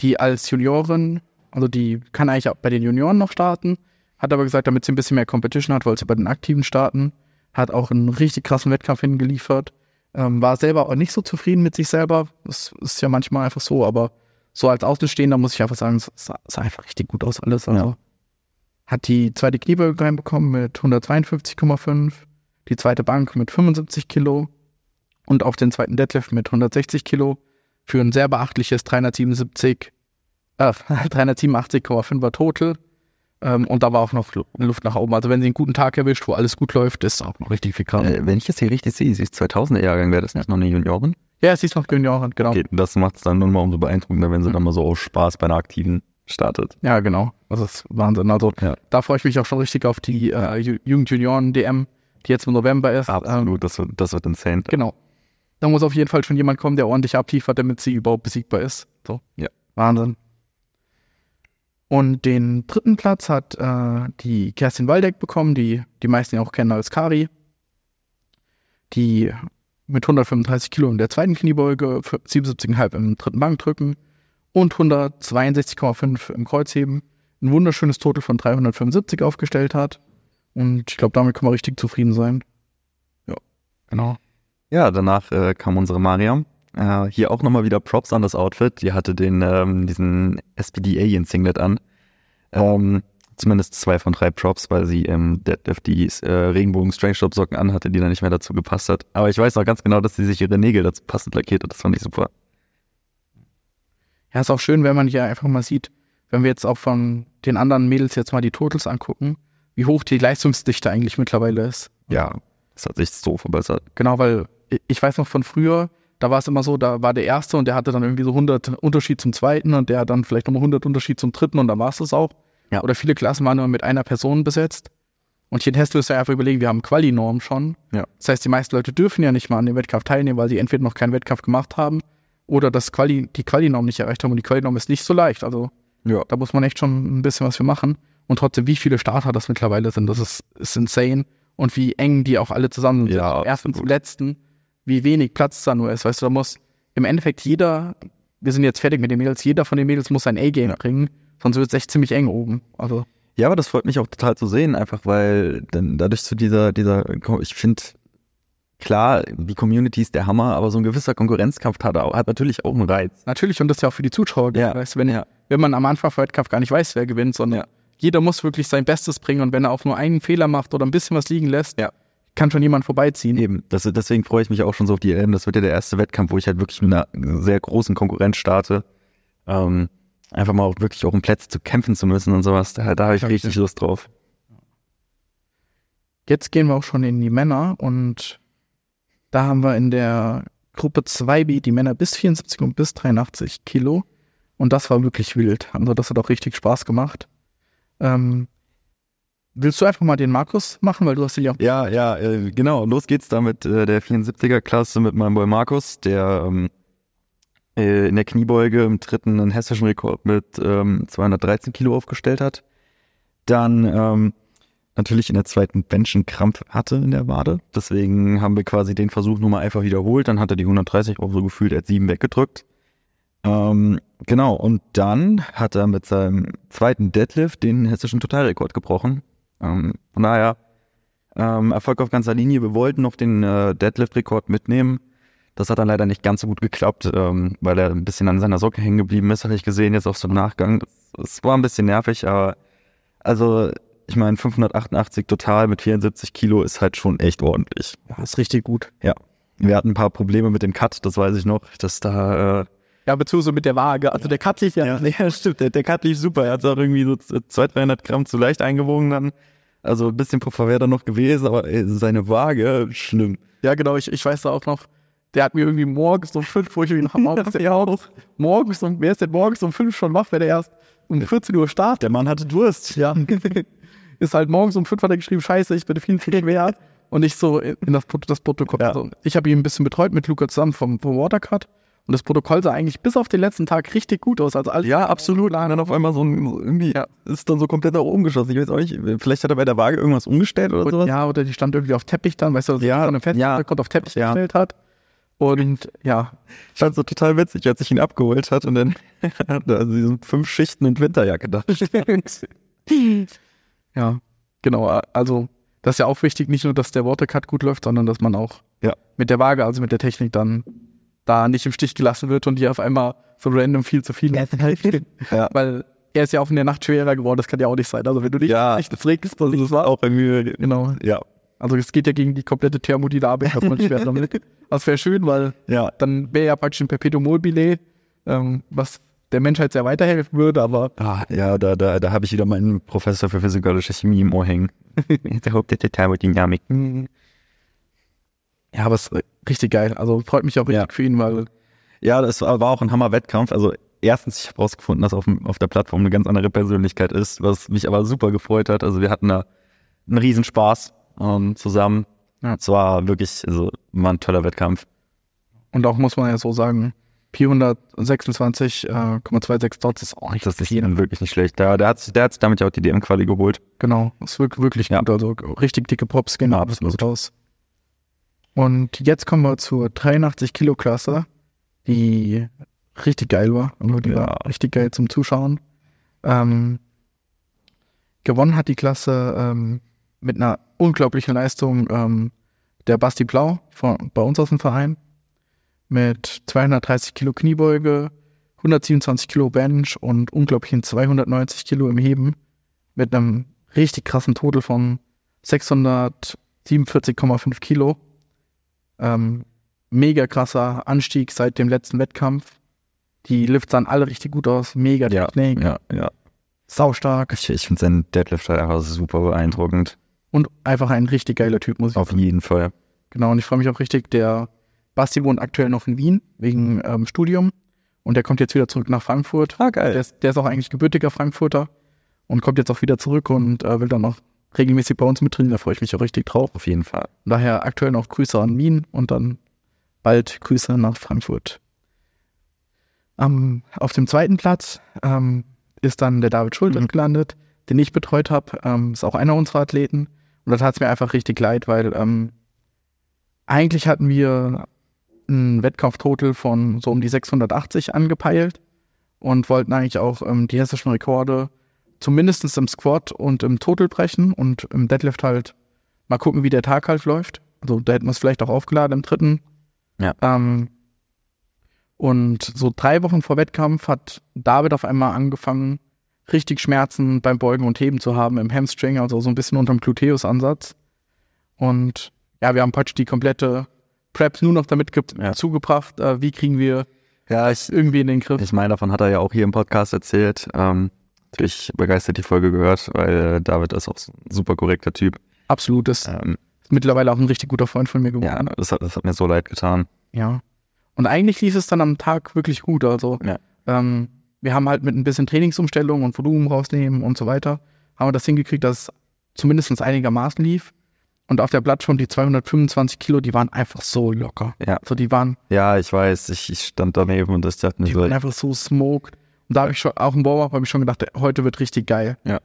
Die als Juniorin, also die kann eigentlich auch bei den Junioren noch starten, hat aber gesagt, damit sie ein bisschen mehr Competition hat, wollte sie bei den Aktiven starten. Hat auch einen richtig krassen Wettkampf hingeliefert. Ähm, war selber auch nicht so zufrieden mit sich selber. Das ist ja manchmal einfach so, aber so als Außenstehender muss ich einfach sagen, es sah, sah einfach richtig gut aus alles. Also Ja. hat die zweite Kniebeuge reinbekommen mit 152,5, die zweite Bank mit 75 Kilo und auch den zweiten Deadlift mit 160 Kilo für ein sehr beachtliches 377, äh, [laughs] 387,5er Total. Ähm, und da war auch noch Lu- Luft nach oben. Also wenn sie einen guten Tag erwischt, wo alles gut läuft, ist auch noch richtig viel krass. Äh, wenn ich das hier richtig sehe, sie ist 2000er Jahrgang, wäre das nicht noch eine Juniorin? Ja, sie ist noch Juniorin, genau. Okay, das macht es dann nun mal umso beeindruckender, wenn sie dann mal so aus Spaß bei einer Aktiven startet. Ja, genau. Das ist Wahnsinn. Also Ja. da freue ich mich auch schon richtig auf die äh, Ju- Jugend-Junioren-DM, die jetzt im November ist. Ähm, Absolut, das, wird, das wird insane. genau. Da muss auf jeden Fall schon jemand kommen, der ordentlich abliefert, damit sie überhaupt besiegbar ist. So. Ja. Wahnsinn. Und den dritten Platz hat äh, die Kerstin Waldeck bekommen, die die meisten ja auch kennen als Kari. Die mit 135 Kilo in der zweiten Kniebeuge, 77,5 im dritten Bankdrücken und 162,5 im Kreuzheben ein wunderschönes Total von 375 aufgestellt hat. Und ich glaube, damit kann man richtig zufrieden sein. Ja, genau. Ja, danach äh, kam unsere Mariam. Äh, hier auch nochmal wieder Props an das Outfit. Die hatte den, ähm, diesen SPD Alien Singlet an. Ähm, zumindest zwei von drei Props, weil sie im Deadlift die äh, Regenbogen Strange Stop Socken anhatte, die dann nicht mehr dazu gepasst hat. Aber ich weiß auch ganz genau, dass sie sich ihre Nägel dazu passend lackiert hat. Das fand ich super. Ja, ist auch schön, wenn man hier einfach mal sieht, wenn wir jetzt auch von den anderen Mädels jetzt mal die Totals angucken, wie hoch die Leistungsdichte eigentlich mittlerweile ist. Ja, das hat sich so verbessert. Genau, weil ich weiß noch von früher, da war es immer so, da war der Erste und der hatte dann irgendwie so 100 Unterschied zum Zweiten und der hat dann vielleicht nochmal 100 Unterschied zum Dritten und dann war es das auch. Ja. Oder viele Klassen waren nur mit einer Person besetzt. Und hier in Hessen müsst ihr einfach überlegen, wir haben Quali-Norm schon. Ja. Das heißt, die meisten Leute dürfen ja nicht mal an dem Wettkampf teilnehmen, weil sie entweder noch keinen Wettkampf gemacht haben oder das Quali, die Quali-Norm nicht erreicht haben. Und die Quali-Norm ist nicht so leicht. Also Ja. da muss man echt schon ein bisschen was für machen. Und trotzdem, wie viele Starter das mittlerweile sind, das ist, ist insane. Und wie eng die auch alle zusammen sind. Ja, Ersten zum letzten, wie wenig Platz da nur ist. Weißt du, da muss im Endeffekt jeder, wir sind jetzt fertig mit den Mädels, jeder von den Mädels muss sein A-Game Ja. bringen, sonst wird es echt ziemlich eng oben. Also, Ja, aber das freut mich auch total zu sehen, einfach weil dann dadurch zu dieser, dieser, ich finde, klar, die Community ist der Hammer, aber so ein gewisser Konkurrenzkampf hat, auch- hat natürlich auch einen Reiz. natürlich, und das ist ja auch für die Zuschauer, Ja. weißt du, wenn, Ja. wenn man am Anfang vom Wettkampf gar nicht weiß, wer gewinnt, sondern Ja. jeder muss wirklich sein Bestes bringen und wenn er auch nur einen Fehler macht oder ein bisschen was liegen lässt, Ja. Kann schon jemand vorbeiziehen. Eben, das, deswegen freue ich mich auch schon so auf die EM. Das wird ja der erste Wettkampf, wo ich halt wirklich mit einer sehr großen Konkurrenz starte. Ähm, einfach mal auch wirklich auch um Plätze zu kämpfen zu müssen und sowas. Da, da habe ich richtig. Lust drauf. Jetzt gehen wir auch schon in die Männer und da haben wir in der Gruppe 2B die Männer bis 74 und bis 83 Kilo. Und das war wirklich wild. Also das hat auch richtig Spaß gemacht. Ähm, willst du einfach mal den Markus machen, weil du hast ihn ja. Ja, ja, äh, genau. Los geht's da mit äh, der 74er-Klasse mit meinem Boy Markus, der ähm, äh, in der Kniebeuge im dritten einen hessischen Rekord mit ähm, 213 Kilo aufgestellt hat. Dann ähm, natürlich in der zweiten Bench einen Krampf hatte in der Wade. Deswegen haben wir quasi den Versuch nur mal einfach wiederholt. Dann hat er die 130 auch so gefühlt als 7 weggedrückt. Ähm, genau, und dann hat er mit seinem zweiten Deadlift den hessischen Totalrekord gebrochen. Ähm, von daher ähm, Erfolg auf ganzer Linie. Wir wollten noch den äh, Deadlift-Rekord mitnehmen. Das hat dann leider nicht ganz so gut geklappt, ähm, weil er ein bisschen an seiner Socke hängen geblieben ist, habe ich gesehen, jetzt auch so im Nachgang. Es war ein bisschen nervig, aber also ich meine 588 total mit 74 Kilo ist halt schon echt ordentlich. Ja, ist richtig gut. Wir hatten ein paar Probleme mit dem Cut, das weiß ich noch, dass da äh, Ja, beziehungsweise mit der Waage. Also der Cut lief ja. ja, [laughs] stimmt. Der, der Cut lief super. Er hat auch irgendwie so 200, 300 Gramm zu leicht eingewogen dann. Also ein bisschen Puffer wäre da noch gewesen, aber ey, seine Waage, schlimm. Ja, genau, ich, ich weiß da auch noch, der hat mir irgendwie morgens um fünf, wo ich ihn [laughs] auch, morgens um, wer ist denn morgens um fünf schon wach, wenn er erst um 14 Uhr startet? Der Mann hatte Durst. Ja. [laughs] ist halt morgens um fünf hat er geschrieben, scheiße, ich bin viel zu schwer. Und ich so in das, das Protokoll. Ja. Also ich habe ihn ein bisschen betreut mit Luca zusammen vom, vom Watercut. Und das Protokoll sah eigentlich bis auf den letzten Tag richtig gut aus. Also alles Ja, absolut. Und dann auf einmal so ein, irgendwie, Ja. ist dann so komplett nach oben geschossen. Ich weiß auch nicht, vielleicht hat er bei der Waage irgendwas umgestellt oder Und, sowas. ja, oder die stand irgendwie auf Teppich dann, weißt du, dass Ja, er dann fest ja. auf Teppich Ja. gestellt hat. Und ja, Ich fand so total witzig, als ich ihn abgeholt hat und dann [laughs] hat er also diese fünf Schichten in Winterjacke da. [laughs] ja, genau. Also, das ist ja auch wichtig, nicht nur, dass der Watercut gut läuft, sondern dass man auch Ja. mit der Waage, also mit der Technik dann da nicht im Stich gelassen wird und die auf einmal so random viel zu viel [laughs] Ja. Weil er ist ja auch in der Nacht schwerer geworden, das kann ja auch nicht sein. Also wenn du dich Ja. nicht das regst, also das war Auch irgendwie, genau. ja, Also es geht ja gegen die komplette Thermodynamik, dass man schwer damit. [laughs] Das wäre schön, weil ja. dann wäre ja praktisch ein Perpetuum mobile, ähm, was der Menschheit sehr weiterhelfen würde, aber Ah, ja, da, da, da habe ich wieder meinen Professor für physikalische Chemie im Ohr hängen. [laughs] der Haupt der Thermodynamik. ja, aber es ist richtig geil. Also freut mich auch richtig Ja. für ihn, weil Ja, das war auch ein Hammer-Wettkampf. Also erstens, ich habe rausgefunden, dass auf, auf der Plattform eine ganz andere Persönlichkeit ist, was mich aber super gefreut hat. Also wir hatten da einen Riesenspaß ähm, zusammen. Ja. Es war wirklich, also war ein toller Wettkampf. Und auch muss man ja so sagen, 426,26 Dots ist auch nicht Das ist viel. wirklich nicht schlecht. Der, der, hat, der hat sich damit ja auch die DM-Quali geholt. Genau, ist wirklich, wirklich Ja. gut. Also richtig dicke Props gehen Ja, absolut. raus. Und jetzt kommen wir zur 83 Kilo Klasse, die richtig geil war. Also die Ja. war richtig geil zum Zuschauen. Ähm, gewonnen hat die Klasse ähm, mit einer unglaublichen Leistung ähm, der Basti Blau von, bei uns aus dem Verein mit 230 Kilo Kniebeuge, 127 Kilo Bench und unglaublichen 290 Kilo im Heben mit einem richtig krassen Total von 647,5 Kilo. Ähm, mega krasser Anstieg seit dem letzten Wettkampf. Die Lifts sahen alle richtig gut aus, mega Ja, Technik. Ja, ja. Saustark Ich, ich finde seinen Deadlift halt einfach super beeindruckend. und einfach ein richtig geiler Typ, muss ich Auf jeden Fall. Genau, und ich freue mich auch richtig. Der Basti wohnt aktuell noch in Wien wegen ähm, Studium und der kommt jetzt wieder zurück nach Frankfurt. Ah, Der geil. ist, der ist auch eigentlich gebürtiger Frankfurter und kommt jetzt auch wieder zurück und äh, will dann noch regelmäßig bei uns mittrainieren. Da freue ich mich auch richtig drauf. Auf jeden Fall. Daher aktuell noch Grüße an Wien und dann bald Grüße nach Frankfurt. Ähm, auf dem zweiten Platz ähm, ist dann der David Schulter Mhm. gelandet, den ich betreut habe. Ähm, ist auch einer unserer Athleten. Und da tat es mir einfach richtig leid, weil ähm, eigentlich hatten wir einen Wettkampftotal von so um die 680 angepeilt und wollten eigentlich auch die hessischen Rekorde zumindest im Squat und im Total brechen und im Deadlift halt mal gucken, wie der Tag halt läuft. Also da hätten wir es vielleicht auch aufgeladen im dritten. Ja. Ähm, und so drei Wochen vor Wettkampf hat David auf einmal angefangen, richtig Schmerzen beim Beugen und Heben zu haben im Hamstring, also so ein bisschen unterm Gluteus-Ansatz. Und ja, wir haben praktisch die komplette Prep nur noch damit Ja. zugebracht, äh, wie kriegen wir Ja, ich, irgendwie in den Griff. ich meine, davon hat er ja auch hier im Podcast erzählt. Ähm, natürlich begeistert die Folge gehört, weil äh, David ist auch so ein super korrekter Typ. Absolut, ist Ähm, mittlerweile auch ein richtig guter Freund von mir geworden. ja, das hat, das hat mir so leid getan. Ja. Und eigentlich lief es dann am Tag wirklich gut. Also Ja. ähm, wir haben halt mit ein bisschen Trainingsumstellung und Volumen rausnehmen und so weiter, haben wir das hingekriegt, dass es zumindest einigermaßen lief. Und auf der Plattform die 225 Kilo, die waren einfach so locker. Ja. Also die waren, Ja, ich weiß, ich, ich stand daneben und ich dachte mir die so, waren einfach so smoked. Und da habe ich schon, auch im Warm-Up habe ich schon gedacht, heute wird richtig geil. Ja.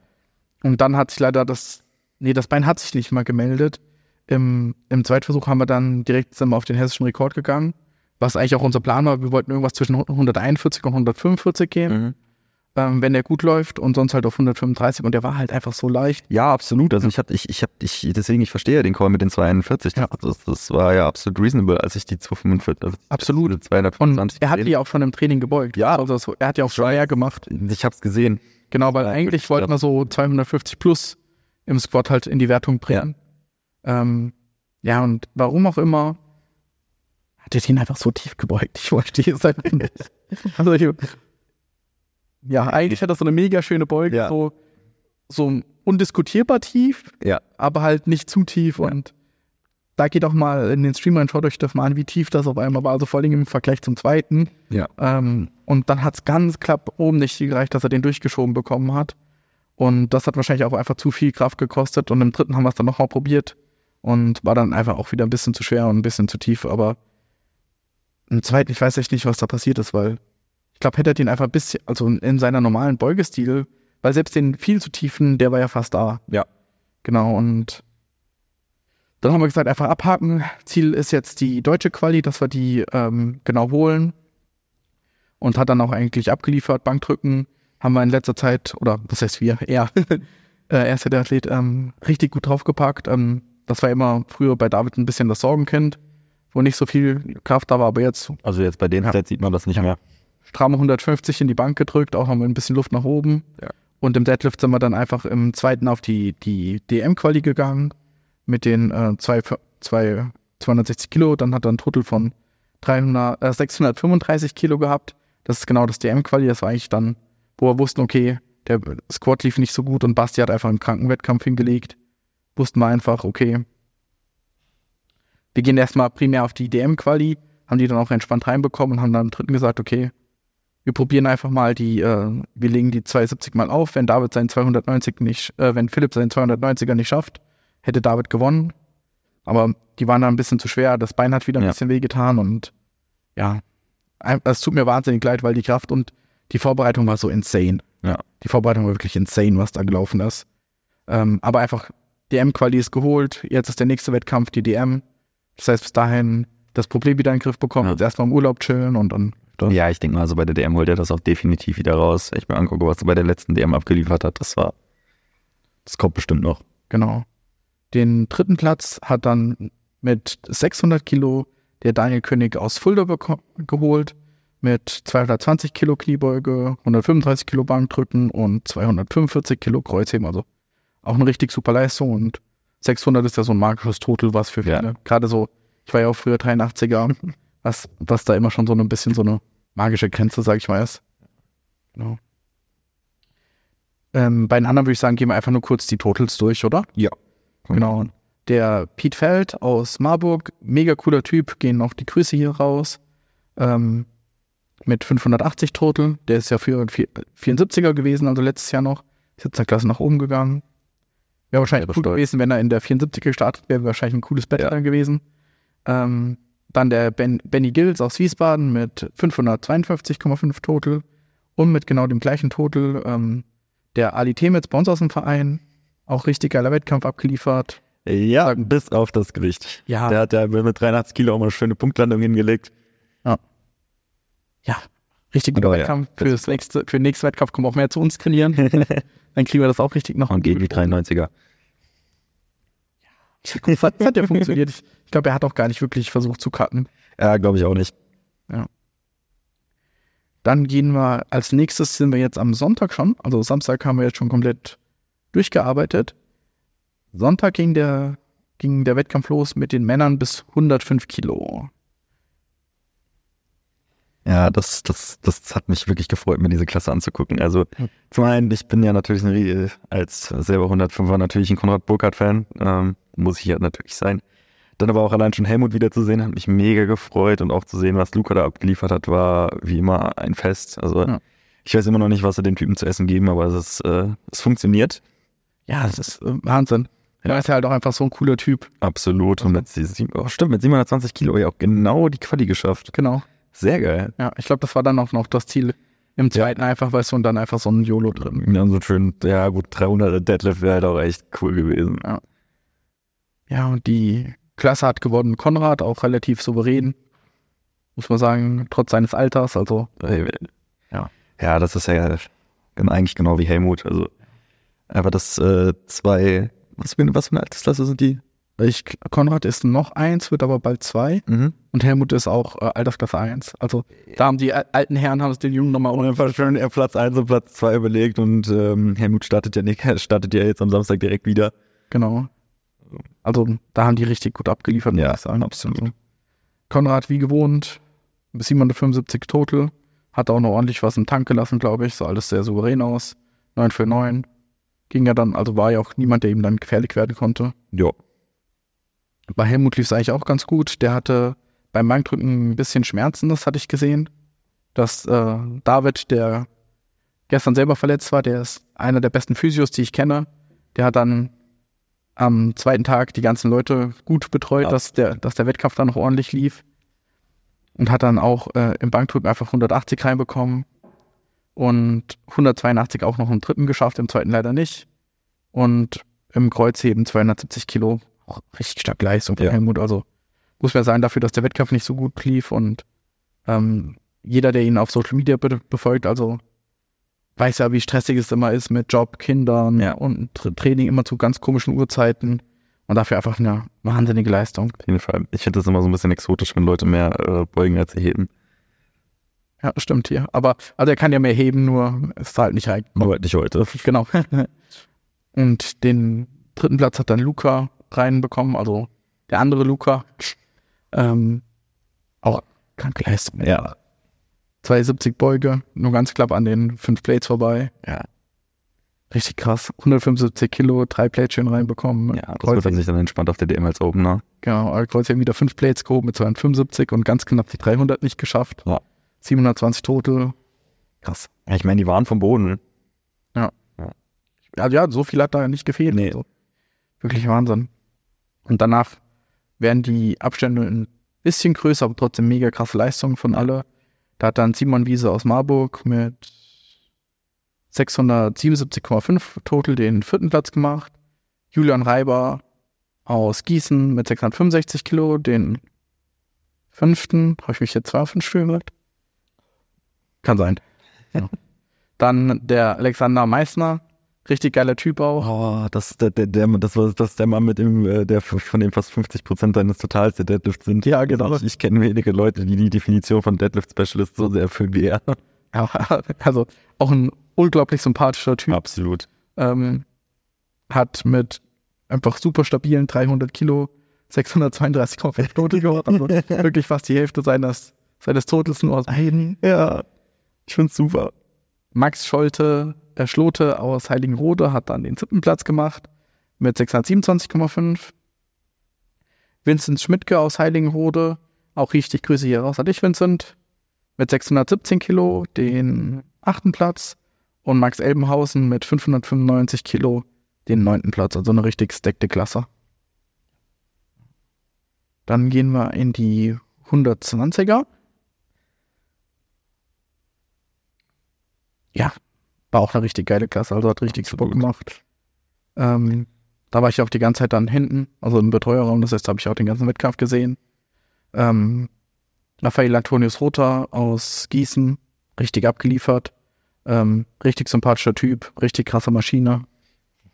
Und dann hat sich leider das, nee, das Bein hat sich nicht mal gemeldet. Im, im Zweitversuch haben wir dann direkt sind wir auf den hessischen Rekord gegangen, was eigentlich auch unser Plan war. Wir wollten irgendwas zwischen 141 und 145 gehen, mhm. Ähm, wenn der gut läuft und sonst halt auf 135 und der war halt einfach so leicht. Ja, absolut. Also ich hatte, ich, ich habe, ich, deswegen, ich verstehe den Call mit den 241. Ja. Das, das war ja absolut reasonable, als ich die 245, also Absolut. diese Und 225 er hat die auch schon im Training gebeugt. Ja. Also so, er hat ja auch schwer gemacht. Ich habe es gesehen. Genau, weil Ja, eigentlich wollten wir so 250 plus im Squad halt in die Wertung bringen. Ja, ähm, ja und warum auch immer, hat er den einfach so tief gebeugt. Ich verstehe es einfach nicht. [laughs] Also ich, ja, eigentlich hat er so eine mega schöne Beuge, Ja. so, so undiskutierbar tief, Ja. aber halt nicht zu tief. Ja. Und da geht auch mal in den Stream rein, schaut euch das mal an, wie tief das auf einmal war. Also vor allem im Vergleich zum zweiten. Ja. Ähm, und dann hat es ganz knapp oben nicht gereicht, dass er den durchgeschoben bekommen hat. Und das hat wahrscheinlich auch einfach zu viel Kraft gekostet. Und im dritten haben wir es dann nochmal probiert und war dann einfach auch wieder ein bisschen zu schwer und ein bisschen zu tief. Aber im zweiten, ich weiß echt nicht, was da passiert ist, weil ich glaube, hätte er den einfach ein bisschen, also in seiner normalen Beugestil, weil selbst den viel zu tiefen, der war ja fast da. Ja. Genau, und dann haben wir gesagt, einfach abhaken. Ziel ist jetzt die deutsche Quali, dass wir die ähm, genau holen. Und hat dann auch eigentlich abgeliefert. Bankdrücken haben wir in letzter Zeit, oder was heißt wir, er, [laughs] äh, er ist ja der Athlet, ähm, richtig gut draufgepackt. Ähm, das war immer früher bei David ein bisschen das Sorgenkind, wo nicht so viel Kraft da war, aber jetzt Also jetzt bei den Ja. Stats sieht man das nicht mehr. Stramme 150 in die Bank gedrückt, auch haben wir ein bisschen Luft nach oben. Ja. Und im Deadlift sind wir dann einfach im zweiten auf die, die DM-Quali gegangen mit den äh, zwei, zwei, 260 Kilo. Dann hat er ein Total von 300, äh, 635 Kilo gehabt. Das ist genau das DM-Quali. Das war eigentlich dann, wo wir wussten, okay, der Squad lief nicht so gut und Basti hat einfach einen Krankenwettkampf hingelegt. Wussten wir einfach, okay, wir gehen erstmal primär auf die DM-Quali, haben die dann auch entspannt reinbekommen und haben dann im dritten gesagt, okay, wir probieren einfach mal die, äh, wir legen die 270 mal auf. Wenn David seinen 290 nicht, äh, wenn Philipp seinen 290er nicht schafft, hätte David gewonnen. Aber die waren dann ein bisschen zu schwer. Das Bein hat wieder ein Ja. bisschen wehgetan und ja, es tut mir wahnsinnig leid, weil die Kraft und die Vorbereitung war so insane. Ja. Die Vorbereitung war wirklich insane, was da gelaufen ist. Ähm, aber einfach, DM-Quali ist geholt. Jetzt ist der nächste Wettkampf die DM. Das heißt, bis dahin das Problem wieder in den Griff bekommen, Ja. jetzt erstmal im Urlaub chillen und dann das. Ja, ich denke mal, also bei der DM holt er das auch definitiv wieder raus. Ich mir angucke, was er bei der letzten DM abgeliefert hat. Das war, das kommt bestimmt noch. Genau. Den dritten Platz hat dann mit 600 Kilo der Daniel König aus Fulda geholt. Mit 220 Kilo Kniebeuge, 135 Kilo Bankdrücken und 245 Kilo Kreuzheben. Also auch eine richtig super Leistung. Und 600 ist ja so ein magisches Total, was für Ja. viele. Gerade so, ich war ja auch früher 83er, was, was da immer schon so ein bisschen so eine magische Grenze, sag ich mal, ist. Genau. Ähm, bei den anderen würde ich sagen, gehen wir einfach nur kurz die Totals durch, oder? Ja. Genau. Der Pete Feld aus Marburg, mega cooler Typ, gehen auch die Grüße hier raus. Ähm, mit 580 Total. Der ist ja für 74er gewesen, also letztes Jahr noch. Ist jetzt eine Klasse nach oben gegangen. Wäre wahrscheinlich cool gewesen, wenn er in der 74er gestartet wäre, wahrscheinlich ein cooles Bett ja. gewesen. Ähm, dann der ben, Benny Gills aus Wiesbaden mit 552,5 Total und mit genau dem gleichen Total ähm, der Ali Temitz bei uns aus dem Verein. Auch richtig geiler Wettkampf abgeliefert. Ja, bis auf das Gewicht. Ja. Der hat ja mit 83 Kilo auch mal eine schöne Punktlandung hingelegt. Ja. Ja, richtig guter Wettkampf. Ja. Fürs nächste, für den nächsten Wettkampf kommen auch mehr zu uns trainieren. [laughs] Dann kriegen wir das auch richtig noch. Und gegen die 93er. Das hat, [laughs] hat ja funktioniert. Ich, ich glaube, er hat auch gar nicht wirklich versucht zu cutten. Ja, glaube ich auch nicht. Ja. Dann gehen wir, als nächstes sind wir jetzt am Sonntag schon. Also Samstag haben wir jetzt schon komplett durchgearbeitet. Sonntag ging der, ging der Wettkampf los mit den Männern bis 105 Kilo. Ja, das, das, das hat mich wirklich gefreut, mir diese Klasse anzugucken. Also mhm. zum einen, ich bin ja natürlich ein, als selber 105er natürlich ein Konrad Burkhardt-Fan, ähm, muss ich ja natürlich sein. Dann aber auch allein schon Helmut wiederzusehen, hat mich mega gefreut und auch zu sehen, was Luca da abgeliefert hat, war wie immer ein Fest. Also ja. ich weiß immer noch nicht, was sie dem Typen zu essen geben, aber es, ist, äh, es funktioniert. Ja, das ist äh, Wahnsinn. Ja. Er ist ja halt auch einfach so ein cooler Typ. Absolut. Und mit, oh, stimmt, mit 720 Kilo ja auch genau die Quali geschafft. Genau. Sehr geil. Ja, ich glaube, das war dann auch noch das Ziel im zweiten ja. einfach, weißt du, und dann einfach so ein YOLO drin. Ja, so schön, ja gut, 300 Deadlift wäre halt auch echt cool gewesen. Ja. Ja, und die Klasse hat gewonnen Konrad, auch relativ souverän. Muss man sagen, trotz seines Alters, also. Ja. Ja, das ist ja eigentlich genau wie Helmut, also. Aber das äh, zwei, was für, was für eine Altersklasse sind die? Ich, Konrad ist noch eins, wird aber bald zwei. Mhm. Und Helmut ist auch äh, Altersklasse eins. Also da haben die alten Herren haben es den Jungen nochmal einfach schön Platz eins und Platz zwei überlegt und ähm, Helmut startet ja nicht, [laughs] startet ja jetzt am Samstag direkt wieder. Genau. Also da haben die richtig gut abgeliefert, ja, ich sagen. Absolut. Also, Konrad wie gewohnt, bis 775 total. Hat auch noch ordentlich was im Tank gelassen, glaube ich. Sah alles sehr souverän aus. 9 für 9. Ging ja dann, also war ja auch niemand, der ihm dann gefährlich werden konnte. Ja. Bei Helmut lief es eigentlich auch ganz gut. Der hatte beim Bankdrücken ein bisschen Schmerzen, das hatte ich gesehen. Dass äh, David, der gestern selber verletzt war, der ist einer der besten Physios, die ich kenne. Der hat dann am zweiten Tag die ganzen Leute gut betreut, ja. dass, der, dass der Wettkampf dann noch ordentlich lief. Und hat dann auch äh, im Bankdrücken einfach 180 reinbekommen. Und 182 auch noch im dritten geschafft, im zweiten leider nicht. Und im Kreuzheben 270 Kilo auch richtig stark Leistung von ja. Helmut. Also muss man sagen, dafür, dass der Wettkampf nicht so gut lief und ähm, jeder, der ihn auf Social Media be befolgt, also weiß ja, wie stressig es immer ist mit Job, Kindern ja. und Tra Training immer zu ganz komischen Uhrzeiten. Und dafür einfach eine wahnsinnige Leistung. Auf jeden Fall. Ich finde das immer so ein bisschen exotisch, wenn Leute mehr äh, beugen als sie heben. Ja, stimmt hier. Aber, also er kann ja mehr heben, nur es halt nicht rein. Nur halt nicht heute. [laughs] Genau. und den dritten Platz hat dann Luca reinbekommen, also der andere Luca. Ähm, auch kranke Leistung. Ja. 270 Beuge, nur ganz knapp an den fünf Plates vorbei. Ja. Richtig krass. 175 Kilo, drei Plates schön reinbekommen. Ja, das wird sich dann entspannt auf der DM als Opener. Genau, Kreuz haben wieder fünf Plates gehoben mit 275 und ganz knapp die 300 nicht geschafft. Ja. 720 Total. Krass. Ja, ich meine, die waren vom Boden. Ja. ja. Also ja, so viel hat da nicht gefehlt. Nee. Also, wirklich Wahnsinn. Und danach werden die Abstände ein bisschen größer, aber trotzdem mega krasse Leistungen von alle. Da hat dann Simon Wiese aus Marburg mit 677,5 Total den vierten Platz gemacht. Julian Reiber aus Gießen mit 665 Kilo den fünften. Habe ich mich jetzt zwar fünf Spiele gesagt? Kann sein. Ja. [laughs] Dann der Alexander Meissner Richtig geiler Typ auch. Oh, das, der, der, der, das war das der Mann mit dem, äh, der von dem fast 50 Prozent seines Totals der Deadlift sind. Ja, genau. Ich, ich kenne wenige Leute, die die Definition von Deadlift Specialist so sehr erfüllen wie er. Ja, [laughs] also auch ein unglaublich sympathischer Typ. Absolut. Ähm, hat mit einfach super stabilen 300 Kilo 632,5 Total [laughs] gehabt. Also wirklich fast die Hälfte seines, seines Totals nur aus einem. Ja, ich find's super. Max Scholte äh, Schlote aus Heiligenrode hat dann den siebten Platz gemacht mit 627,5. Vincent Schmidtke aus Heiligenrode, auch richtig Grüße hier raus an dich, Vincent, mit 617 Kilo den achten Platz und Max Elbenhausen mit 595 Kilo den neunten Platz, also eine richtig stackte Klasse. Dann gehen wir in die 120er. Ja, war auch eine richtig geile Klasse, also hat richtig Bock gemacht. Ähm, da war ich auch die ganze Zeit dann hinten, also im Betreuerraum, das heißt, da habe ich auch den ganzen Wettkampf gesehen. Ähm, Raphael Antonius Rother aus Gießen, richtig abgeliefert. Ähm, richtig sympathischer Typ, richtig krasse Maschine.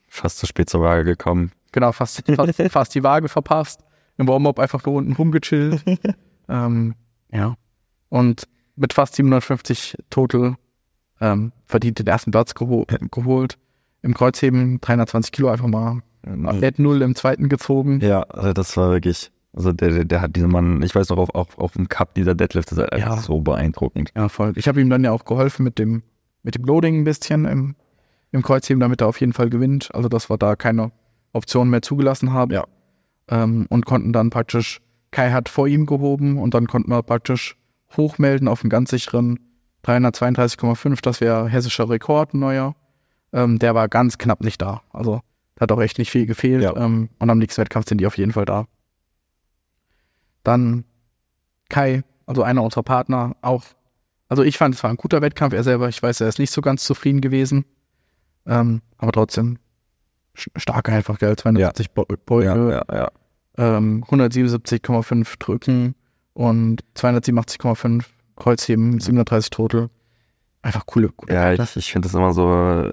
Fast zu spät zur Waage gekommen. Genau, fast, fast, [laughs] fast die Waage verpasst. Im Warm-up einfach nur unten rumgechillt. [laughs] ähm, ja. Und mit fast 750 Total ähm, verdient den ersten Platz geho geholt. Im Kreuzheben 320 Kilo einfach mal Athlet Null im zweiten gezogen. Ja, also das war wirklich, also der, der, hat diesen Mann, ich weiß noch, auf, auf, auf dem Cup dieser Deadlift, ist halt Ja. einfach so beeindruckend. Ja, voll. Ich habe ihm dann ja auch geholfen mit dem, mit dem Loading ein bisschen im, im Kreuzheben, damit er auf jeden Fall gewinnt. Also, dass wir da keine Optionen mehr zugelassen haben. Ja. Ähm, und konnten dann praktisch, Kai hat vor ihm gehoben und dann konnten wir praktisch hochmelden auf einen ganz sicheren 332,5. Das wäre hessischer Rekord, neuer. Ähm, der war ganz knapp nicht da. Also, hat auch echt nicht viel gefehlt. Ja. Ähm, und am nächsten Wettkampf sind die auf jeden Fall da. Dann Kai, also einer unserer Partner, auch also ich fand, es war ein guter Wettkampf. Er selber, ich weiß, er ist nicht so ganz zufrieden gewesen. Ähm, aber trotzdem stark einfach, gell? 280 Bo Beuge, ja, ja. ähm, 177,5 Drücken und 287,5 Kreuzheben, 37 Total. Einfach coole, coole Ja, ich, ich finde das immer so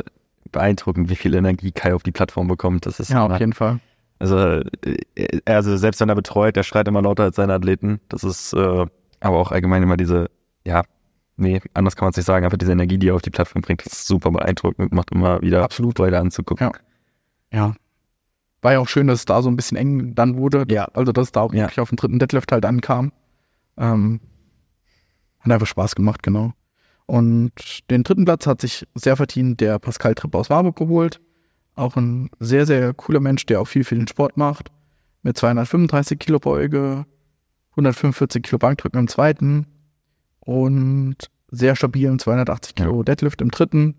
beeindruckend, wie viel Energie Kai auf die Plattform bekommt. Das ist ja, auf immer- jeden Fall. Also, äh, also selbst wenn er betreut, der schreit immer lauter als seine Athleten. Das ist äh, aber auch allgemein immer diese, ja, nee, anders kann man es nicht sagen, einfach diese Energie, die er auf die Plattform bringt, das ist super beeindruckend und macht immer wieder Absolut. Freude anzugucken. Ja. Ja. War ja auch schön, dass es da so ein bisschen eng dann wurde. Ja. Also, dass es da auch Ja. wirklich auf den dritten Deadlift halt ankam. Ähm, hat einfach Spaß gemacht, genau. Und den dritten Platz hat sich sehr verdient der Pascal Tripp aus Warburg geholt. Auch ein sehr, sehr cooler Mensch, der auch viel für den Sport macht. Mit 235 Kilo Beuge, 145 Kilo Bankdrücken im zweiten und sehr stabilen 280 Kilo Deadlift im dritten.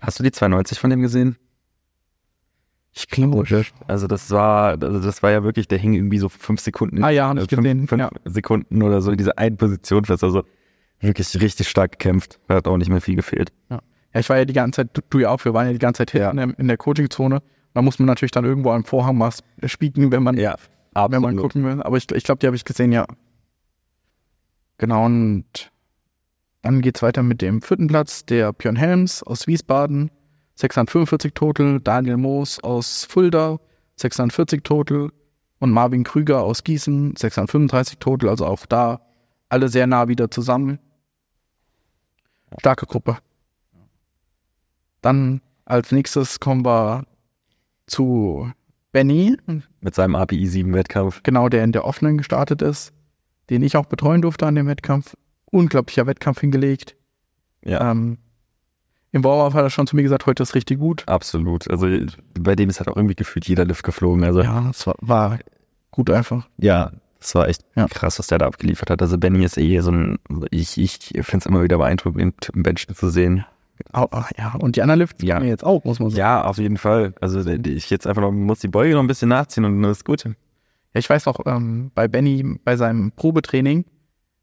Hast du die 290 von dem gesehen? Ich glaube, Also das war, also das war ja wirklich, der hing irgendwie so fünf Sekunden. Ah ja, hab ich äh, fünf, gesehen, Fünf ja. Sekunden oder so in dieser einen Position fest. Also wirklich richtig stark gekämpft. Hat auch nicht mehr viel gefehlt. Ja, ich war ja die ganze Zeit, du, du ja auch, wir waren ja die ganze Zeit hinten in, in der Coaching-Zone. Da muss man natürlich dann irgendwo am Vorhang was spieken, wenn man, Ja, wenn man gucken will. Aber ich, ich glaube, die habe ich gesehen, ja. Genau, und dann geht's weiter mit dem vierten Platz, der Björn Helms aus Wiesbaden, 645 Total, Daniel Moos aus Fulda, 640 Total und Marvin Krüger aus Gießen, 635 Total, also auch da alle sehr nah wieder zusammen. Starke Gruppe. Dann als nächstes kommen wir zu Benny, Mit seinem API 7 Wettkampf. genau der in der offenen gestartet ist, den ich auch betreuen durfte an dem Wettkampf. Unglaublicher Wettkampf hingelegt. Ja. Ähm, Im Warm-Up hat er schon zu mir gesagt, heute ist richtig gut. Absolut. Also bei dem ist halt auch irgendwie gefühlt jeder Lift geflogen. Also ja, Ja, es war, war gut einfach. das war echt Ja. krass, was der da abgeliefert hat. Also Benny ist eh so ein, ich, ich finde es immer wieder beeindruckend, Typen Benchen zu sehen. Ja, und die anderen Lifts Ja. ja. jetzt auch, muss man sagen. Ja, auf jeden Fall. Also ich jetzt einfach noch, muss die Beuge noch ein bisschen nachziehen und dann ist gut. Ja, ich weiß noch, ähm, bei Benny, bei seinem Probetraining,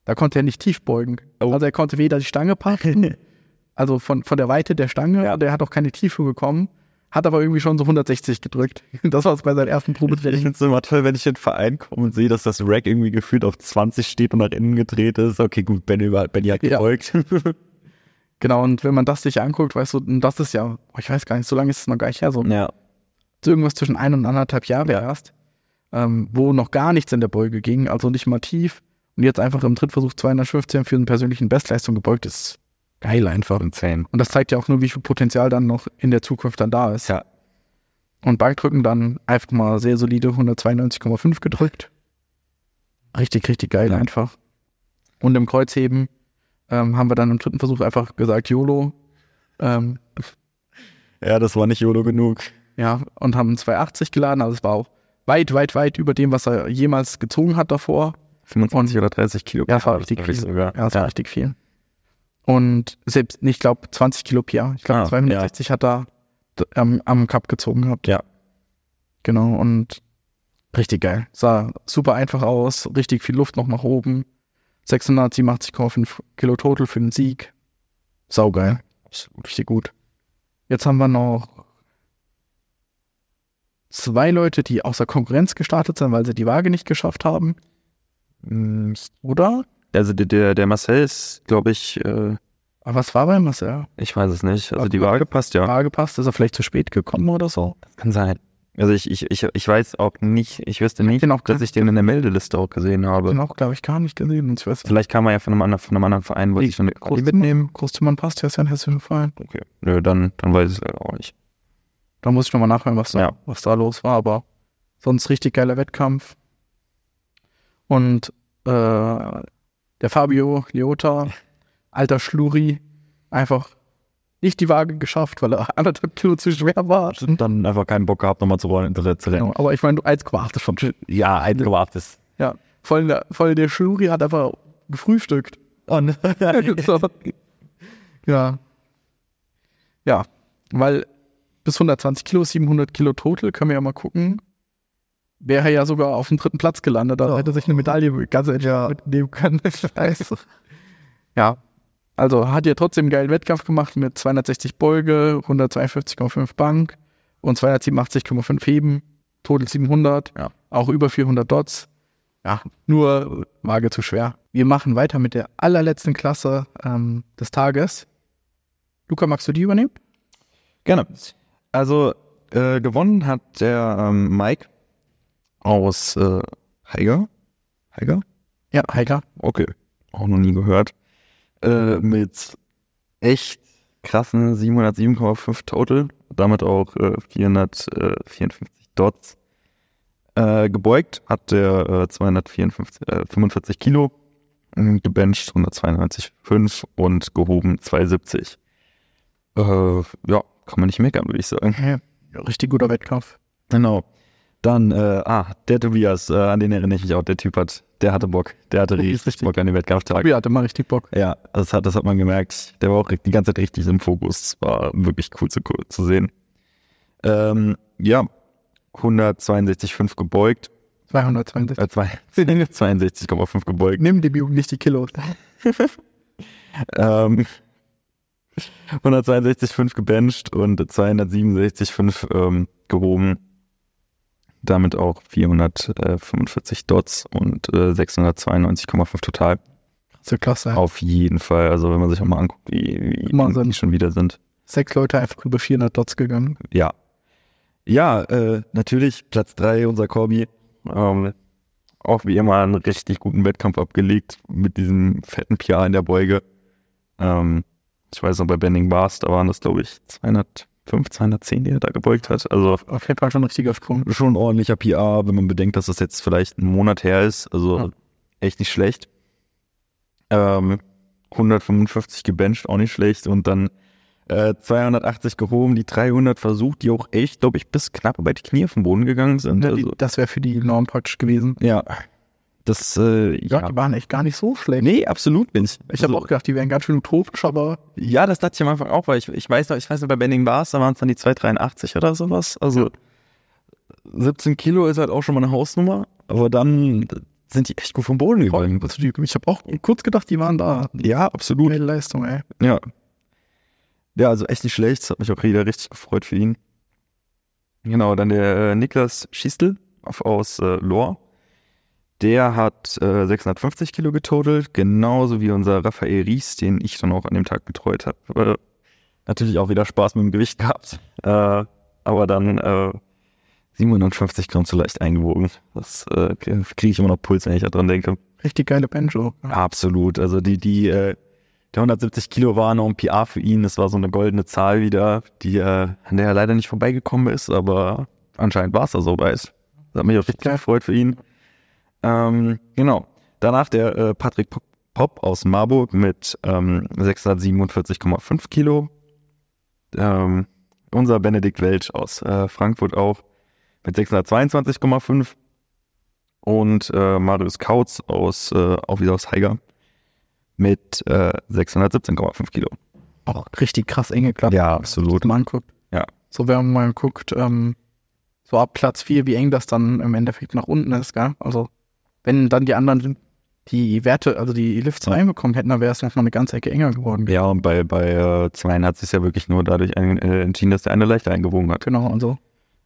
da konnte er nicht tief beugen. Oh. Also er konnte weder die Stange packen, [laughs] also von, von der Weite der Stange, Ja. und er hat auch keine Tiefe bekommen, hat aber irgendwie schon so 160 gedrückt. [laughs] Das war es bei seinem ersten Ich Probetraining. finde es immer toll, wenn ich in den Verein komme und sehe, dass das Rack irgendwie gefühlt auf 20 steht und nach innen gedreht ist. Okay, gut, Benny, Benny hat Ja. gebeugt. [laughs] Genau, und wenn man das sich anguckt, weißt du, das ist ja, ich weiß gar nicht, so lange ist es noch gar nicht her, so ja. irgendwas zwischen ein und anderthalb Jahre erst, ähm, wo noch gar nichts in der Beuge ging, also nicht mal tief. Und jetzt einfach im Drittversuch 215 für einen persönlichen Bestleistung gebeugt ist geil einfach. Insane. Und das zeigt ja auch nur, wie viel Potenzial dann noch in der Zukunft dann da ist. Ja. Und Bankdrücken dann einfach mal sehr solide 192,5 gedrückt. Richtig, richtig geil Ja. einfach. Und im Kreuzheben ähm, haben wir dann im dritten Versuch einfach gesagt, YOLO, Ähm, Ja, das war nicht YOLO genug. ja, und haben 280 geladen. Also es war auch weit, weit, weit über dem, was er jemals gezogen hat davor. 25 oder 30 Kilo. Ja, das war richtig viel. Sogar. Ja, das war richtig viel. Und selbst, ich glaube, 20 Kilo PR. Ich glaube, Ah, 260 hat er am, am Cup gezogen gehabt. Ja. Genau, und richtig geil. Sah super einfach aus, richtig viel Luft noch nach oben. 687,5 Kilo Total für den Sieg. Saugeil. Absolut. Richtig gut. Jetzt haben wir noch zwei Leute, die außer Konkurrenz gestartet sind, weil sie die Waage nicht geschafft haben. Mm, Oder? Also der, der, Marcel ist, glaube ich, äh, Aber was war bei Marcel? ich weiß es nicht. Also Aber die Waage passt ja. Waage passt, ist er vielleicht zu spät gekommen oder so? Das kann sein. Also ich, ich, ich, ich weiß auch nicht, ich wüsste nicht, den auch dass ich den in der Meldeliste auch gesehen habe. Den auch, glaube ich, gar nicht gesehen. Ich weiß, Vielleicht kam er ja von einem anderen, von einem anderen Verein, wollte ich schon eine Quali mitnehmen. Großzimmern passt, der ist ja ein hessischer Verein. Okay. Nö, dann, dann weiß ich es auch nicht. Da muss ich nochmal nachhören, was da, Ja. was da los war, aber sonst richtig geiler Wettkampf. Und äh, der Fabio Leota, alter Schluri, einfach nicht die Waage geschafft, weil er [laughs] anderthalb Kilo zu schwer war. Dann einfach keinen Bock gehabt, nochmal zu rollen, zu rennen. Genau, aber ich meine, du als gewartet schon. Ja, ein gewartet. Ja, voll der, voll der Schluri hat einfach gefrühstückt. Oh, ne. So. [laughs] ja. Ja, weil bis 120 Kilo, 700 Kilo total, können wir ja mal gucken. Wäre ja sogar auf dem dritten Platz gelandet, da Ja. hätte sich eine Medaille ganz ja. mitnehmen können. [laughs] Scheiße. ja, also hat ja trotzdem einen geilen Wettkampf gemacht mit 260 Beuge, 152,5 Bank und 287,5 Heben, total 700, Ja. auch über 400 Dots. Ja, nur Waage zu schwer. Wir machen weiter mit der allerletzten Klasse ähm, des Tages. Luca, magst du die übernehmen? Gerne. Also äh, gewonnen hat der ähm, Mike aus äh, Heiger. Heiger? Ja, Heiger. Okay. Auch noch nie gehört. Äh, mit echt krassen 707,5 Total. Damit auch äh, 454 Dots. Äh, gebeugt hat der äh, 245 äh, 45 Kilo. äh, Gebencht 192,5 und gehoben 270. Äh, ja, kann man nicht meckern, würde ich sagen. Ja, richtig guter Wettkampf. Genau. Dann, äh, ah, der Tobias, äh, an den erinnere ich mich auch. Der Typ hat, der hatte Bock. Der hatte [laughs] richtig richtig. Bock an den Wettkampftag. Tobi hatte mal richtig Bock. Ja, das hat, das hat man gemerkt. Der war auch die ganze Zeit richtig im Fokus. War wirklich cool zu, zu sehen. Ähm, ja, 162,5 gebeugt. 262. Äh, zwei- [laughs] 62,5 gebeugt. Nimm die Jugend nicht die Kilos. [laughs] Ähm, 162,5 gebencht und 267,5 ähm, gehoben. Damit auch 445 Dots und äh, 692,5 total. So klasse. Auf jeden Fall. Also wenn man sich auch mal anguckt, wie, wie die schon wieder sind. Sechs Leute einfach über 400 Dots gegangen. Ja. Ja, äh, natürlich Platz drei unser Corby. Ähm, auch wie immer einen richtig guten Wettkampf abgelegt mit diesem fetten PR in der Beuge. Ähm, ich weiß noch, bei Bending Bars, da waren das, glaube ich, 205, 210, die er da gebeugt hat. Also Auf jeden Fall schon ein richtiger Sprung. schon ein ordentlicher PR, wenn man bedenkt, dass das jetzt vielleicht einen Monat her ist. Also Ja. echt nicht schlecht. Ähm, 155 gebencht, auch nicht schlecht. Und dann äh, 280 gehoben, die 300 versucht, die auch echt, glaube ich, bis knapp über die Knie auf den Boden gegangen sind. Ja, die, Also, das wäre für die Norm praktisch gewesen. ja, das, äh, Ja, ja. die waren echt gar nicht so schlecht. Nee, absolut nicht. Ich habe Also, auch gedacht, die wären ganz schön utopisch, aber Ja, das dachte ich am Anfang auch, weil ich, ich weiß noch, ich weiß noch, bei Bending Bars, da waren es dann die 283 oder sowas. Also 17 Kilo ist halt auch schon mal eine Hausnummer, aber dann sind die echt gut vom Boden gegangen. also ich habe auch kurz gedacht, die waren da. Ja, absolut. Geile Leistung, ey. Ja. Ja, also echt nicht schlecht. Das hat mich auch wieder richtig gefreut für ihn. Genau, dann der äh, Niklas Schistel aus äh, Lohr. Der hat äh, 650 Kilo getotelt, genauso wie unser Raphael Ries, den ich dann auch an dem Tag betreut habe. Äh, natürlich auch wieder Spaß mit dem Gewicht gehabt, äh, aber dann äh, 750 Gramm zu leicht eingewogen. Das äh, kriege ich immer noch Puls, wenn ich daran denke. Richtig geile Banjo. Absolut. Also die, die, äh, der 170 Kilo war noch ein PR für ihn. Das war so eine goldene Zahl wieder, die, äh, an der er leider nicht vorbeigekommen ist, aber anscheinend war es da so weiß. Das hat mich auch richtig gefreut für ihn. Ähm, genau. Danach der äh, Patrick Pop- Pop aus Marburg mit ähm, 647,5 Kilo. ähm, unser Benedikt Welch aus äh, Frankfurt auch mit 622,5 und äh, Marius Kautz aus, äh, auch wieder aus Haiger mit äh, 617,5 Kilo. Auch richtig krass enge Klasse. Ja, absolut. Wenn man anguckt. Ja. So, wenn man mal guckt, ähm, so ab Platz 4, wie eng das dann im Endeffekt nach unten ist, gell? Also, wenn dann die anderen die Werte, also die Lifts Ja. reinbekommen hätten, dann wäre es nochmal eine ganze Ecke enger geworden. Ja, und bei, bei äh, Zweien hat sich ja wirklich nur dadurch ein, äh, entschieden, dass der eine leichter eingewogen hat. Genau, also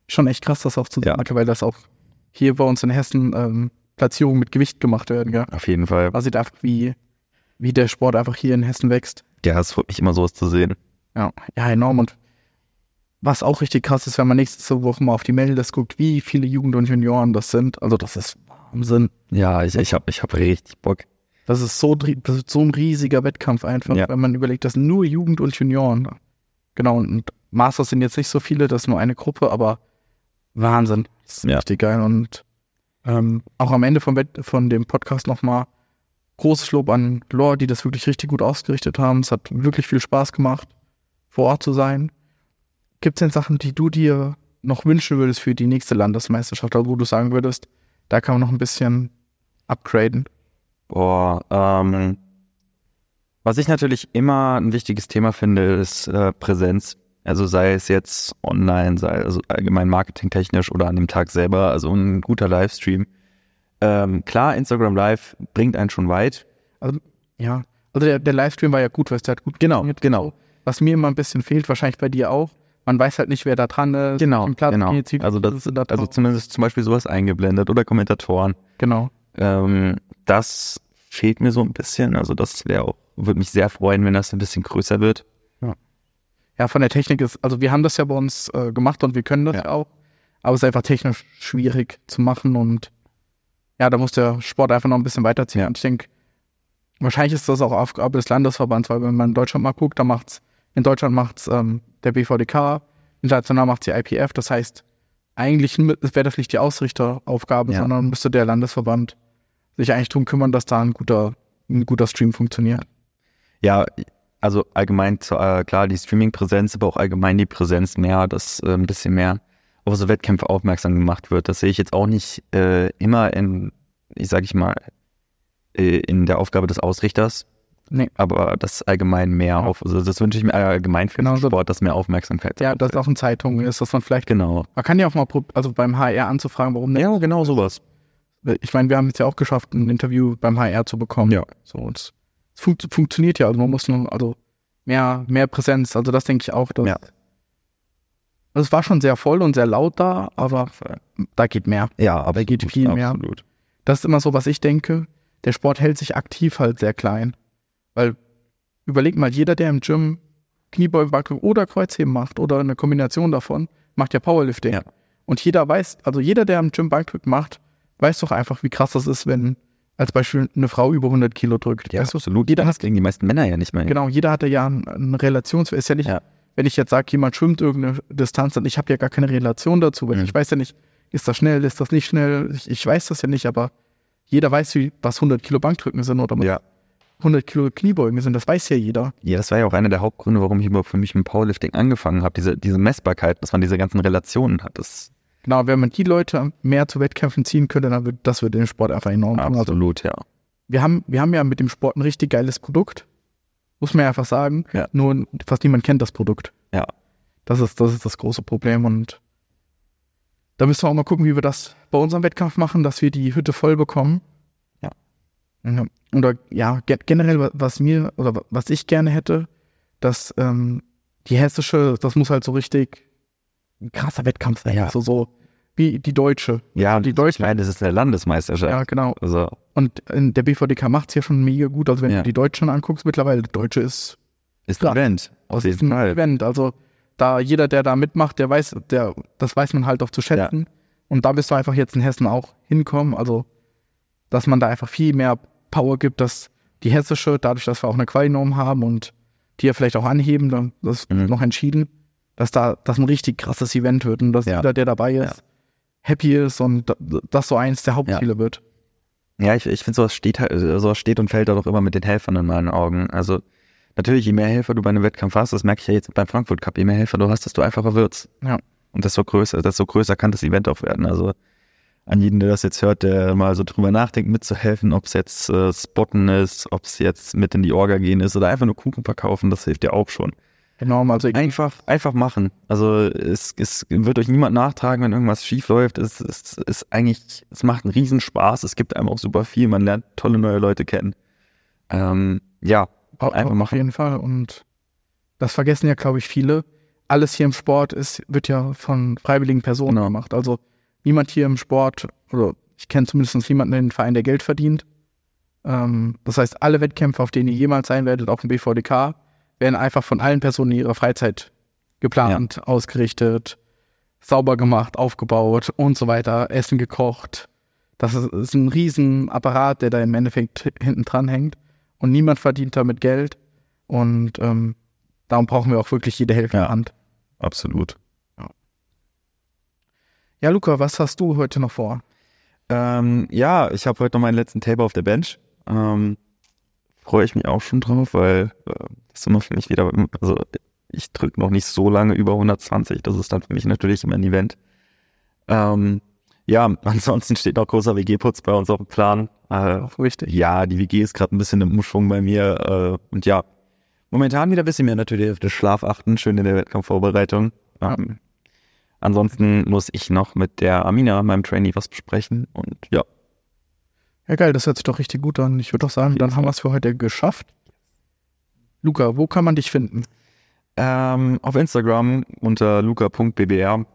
schon echt krass, das auch zu Ja. weil das auch hier bei uns in Hessen ähm, Platzierungen mit Gewicht gemacht werden, gell? Auf jeden Fall. Man sieht einfach, wie, wie der Sport einfach hier in Hessen wächst. Ja, es freut mich immer sowas zu sehen. Ja, ja, enorm. Und was auch richtig krass ist, wenn man nächste Woche mal auf die Meldeliste guckt, wie viele Jugend- und Junioren das sind. Also das ist Wahnsinn. Ja, ich, ich habe ich hab richtig Bock. Das ist so, das ist so ein riesiger Wettkampf einfach, Ja. wenn man überlegt, das sind nur Jugend und Junioren. Genau, und Masters sind jetzt nicht so viele, das ist nur eine Gruppe, aber Wahnsinn. Das ist Ja. richtig geil. Und ähm, auch am Ende vom Wett von dem Podcast nochmal großes Lob an Lore, die das wirklich richtig gut ausgerichtet haben. Es hat wirklich viel Spaß gemacht, vor Ort zu sein. Gibt es denn Sachen, die du dir noch wünschen würdest für die nächste Landesmeisterschaft, wo du sagen würdest, da kann man noch ein bisschen upgraden? Boah, ähm, was ich natürlich immer ein wichtiges Thema finde, ist äh, Präsenz. Also sei es jetzt online, sei also allgemein marketingtechnisch oder an dem Tag selber, also ein guter Livestream. Ähm, klar, Instagram Live bringt einen schon weit. Also, ja. Also der, der Livestream war ja gut, weil es hat gut Genau, genau. Was mir immer ein bisschen fehlt, wahrscheinlich bei dir auch, man weiß halt nicht, wer da dran ist. Genau, Platz, genau. Also das, da also zumindest zum Beispiel sowas eingeblendet oder Kommentatoren. genau. Ähm, das fehlt mir so ein bisschen. Also das wäre auch, würde mich sehr freuen, wenn das ein bisschen größer wird. Ja, von der Technik ist, also wir haben das ja bei uns äh, gemacht und wir können das ja. Ja. auch, aber es ist einfach technisch schwierig zu machen und ja, da muss der Sport einfach noch ein bisschen weiterziehen. Ja. Und ich denke, wahrscheinlich ist das auch Aufgabe des Landesverbands, weil wenn man in Deutschland mal guckt, da macht's, in Deutschland macht's ähm, der BVDK, international macht's die IPF, das heißt, eigentlich wäre das nicht die Ausrichteraufgabe, Ja. sondern müsste der Landesverband sich eigentlich drum kümmern, dass da ein guter, ein guter Stream funktioniert. Ja, also allgemein, äh, klar, die Streaming-Präsenz, aber auch allgemein die Präsenz mehr, dass äh, ein bisschen mehr auf so Wettkämpfe aufmerksam gemacht wird. Das sehe ich jetzt auch nicht äh, immer in, ich sage ich mal, äh, in der Aufgabe des Ausrichters, Nee. aber das allgemein mehr Ja. auf, also das wünsche ich mir allgemein für Genau den so. Sport, dass mehr Aufmerksamkeit Ja, darauf das fällt. auch in Zeitungen ist, dass man vielleicht Genau. Man kann ja auch mal, also beim HR anzufragen, warum Ja, genau sowas. Ich meine, wir haben es ja auch geschafft, ein Interview beim HR zu bekommen. Ja. So, und es fun funktioniert ja. Also man muss nur, also mehr, mehr Präsenz. Also das denke ich auch. Dass, Ja. Also es war schon sehr voll und sehr laut da, aber da geht mehr. Ja, aber geht viel mehr. absolut. Das ist immer so, was ich denke. Der Sport hält sich aktiv halt sehr klein. Weil, überleg mal, jeder, der im Gym Kniebeugen, Bankdrücken oder Kreuzheben macht oder eine Kombination davon, macht ja Powerlifting. Ja. Und jeder weiß, also jeder, der im Gym Bankdrücken macht, weiß doch einfach, wie krass das ist, wenn als Beispiel eine Frau über 100 Kilo drückt. Ja, weißt du? absolut. Jeder das hat, kriegen die meisten Männer ja nicht mehr. genau, jeder hatte ja ein- eine Relation. Ist ja nicht, Ja. wenn ich jetzt sage, jemand schwimmt irgendeine Distanz, dann ich habe ja gar keine Relation dazu, weil Mhm. ich weiß ja nicht, ist das schnell, ist das nicht schnell, ich, ich weiß das ja nicht, aber jeder weiß, wie, was 100 Kilo Bankdrücken sind oder was Ja. 100 Kilo Kniebeugen sind, das weiß ja jeder. Ja, das war ja auch einer der Hauptgründe, warum ich überhaupt für mich mit Powerlifting angefangen habe. Diese, diese Messbarkeit, dass man diese ganzen Relationen hat. Das Genau, wenn man die Leute mehr zu Wettkämpfen ziehen könnte, dann wird das würde den Sport einfach enorm tun. Also absolut, ja. wir haben, wir haben ja mit dem Sport ein richtig geiles Produkt. Muss man ja einfach sagen. Ja. Nur fast niemand kennt das Produkt. Ja. Das ist, das ist das große Problem und da müssen wir auch mal gucken, wie wir das bei unserem Wettkampf machen, dass wir die Hütte voll bekommen. Ja. Ja. Oder ja, ge- generell, wa- was mir oder wa- was ich gerne hätte, dass ähm, die hessische, das muss halt so richtig ein krasser Wettkampf sein. Ja. Also so wie die deutsche. Ja, Die Deutschen- Ich meine, das ist eine Landesmeisterschaft. Ja, genau. Also, Und der BVDK macht es ja schon mega gut. Also wenn Ja. du die Deutschen anguckst, mittlerweile, die Deutsche ist ist Ja. ein Event. Jeden ein Fall. Event. Also da jeder, der da mitmacht, der weiß, der, das weiß man halt auch zu schätzen. Und da bist du einfach jetzt in Hessen auch hinkommen. Also, dass man da einfach viel mehr Power gibt, dass die hessische, dadurch, dass wir auch eine Qualinorm haben und die ja vielleicht auch anheben, dann das ist Mhm. noch entschieden, dass da das ein richtig krasses Event wird und dass Ja. jeder, der dabei ist, Ja. happy ist und da- das so eins der Hauptziele wird. Ja, ich, ich finde, sowas steht halt, sowas steht und fällt da doch immer mit den Helfern in meinen Augen. Also, natürlich, je mehr Helfer du bei einem Wettkampf hast, das merke ich ja jetzt beim Frankfurt Cup, je mehr Helfer du hast, desto einfacher wird's. Ja. Und desto größer, desto größer kann das Event auch werden. Also an jeden, der das jetzt hört, der mal so drüber nachdenkt, mitzuhelfen, ob es jetzt äh, Spotten ist, ob es jetzt mit in die Orga gehen ist oder einfach nur Kuchen verkaufen, das hilft dir auch schon. Enorm. Also Einfach, einfach machen. Also es, es wird euch niemand nachtragen, wenn irgendwas schief läuft. Es, es ist eigentlich, es macht einen Riesenspaß. Es gibt einem auch super viel. Man lernt tolle neue Leute kennen. Ähm, ja, einfach Auf machen. jeden Fall. Und das vergessen ja, glaube ich, viele. Alles hier im Sport ist, wird ja von freiwilligen Personen Genau. gemacht. Also niemand hier im Sport, oder ich kenne zumindest niemanden in den Verein, der Geld verdient. Ähm, das heißt, alle Wettkämpfe, auf denen ihr jemals sein werdet, auf dem BVDK, werden einfach von allen Personen in ihrer Freizeit geplant, ausgerichtet, sauber gemacht, aufgebaut und so weiter, Essen gekocht. Das ist, ist ein Riesenapparat, der da im Endeffekt hinten dran hängt. Und niemand verdient damit Geld. Und ähm, darum brauchen wir auch wirklich jede Hilfe in Ja. Hand. Absolut. Ja, Luca, was hast du heute noch vor? Ähm, ja, ich habe heute noch meinen letzten Taper auf der Bench. Ähm, Freue ich mich auch schon drauf, weil äh, das ist immer für mich wieder, also ich drücke noch nicht so lange über 120. Das ist dann für mich natürlich immer ein Event. Ähm, ja, [laughs] ansonsten steht noch großer WG-Putz bei uns auf dem Plan. Äh, richtig. ja, die WG ist gerade ein bisschen im Umschwung bei mir. Äh, und ja, momentan wieder ein bisschen mehr natürlich auf den Schlaf achten, schön in der Wettkampfvorbereitung. Ähm, ansonsten muss ich noch mit der Amina, meinem Trainee, was besprechen. Und ja, Ja, geil, das hört sich doch richtig gut an. Ich würde doch sagen, dann haben wir es für heute geschafft. Luca, wo kann man dich finden? ähm, auf Instagram unter luca.bbr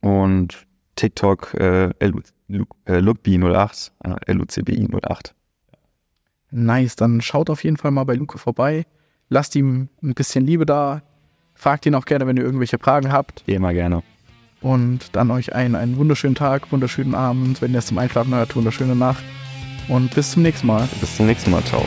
und TikTok äh, Lu- Lu- äh, LuckB08, äh, LUCBI08. Nice, dann schaut auf jeden Fall mal bei Luca vorbei. Lasst ihm ein bisschen Liebe da. Fragt ihn auch gerne, wenn ihr irgendwelche Fragen habt. Immer gerne. Und dann euch einen, einen wunderschönen Tag, wunderschönen Abend. Wenn ihr es zum Einschlafen hört, wunderschöne Nacht. Und bis zum nächsten Mal. Bis zum nächsten Mal. Ciao.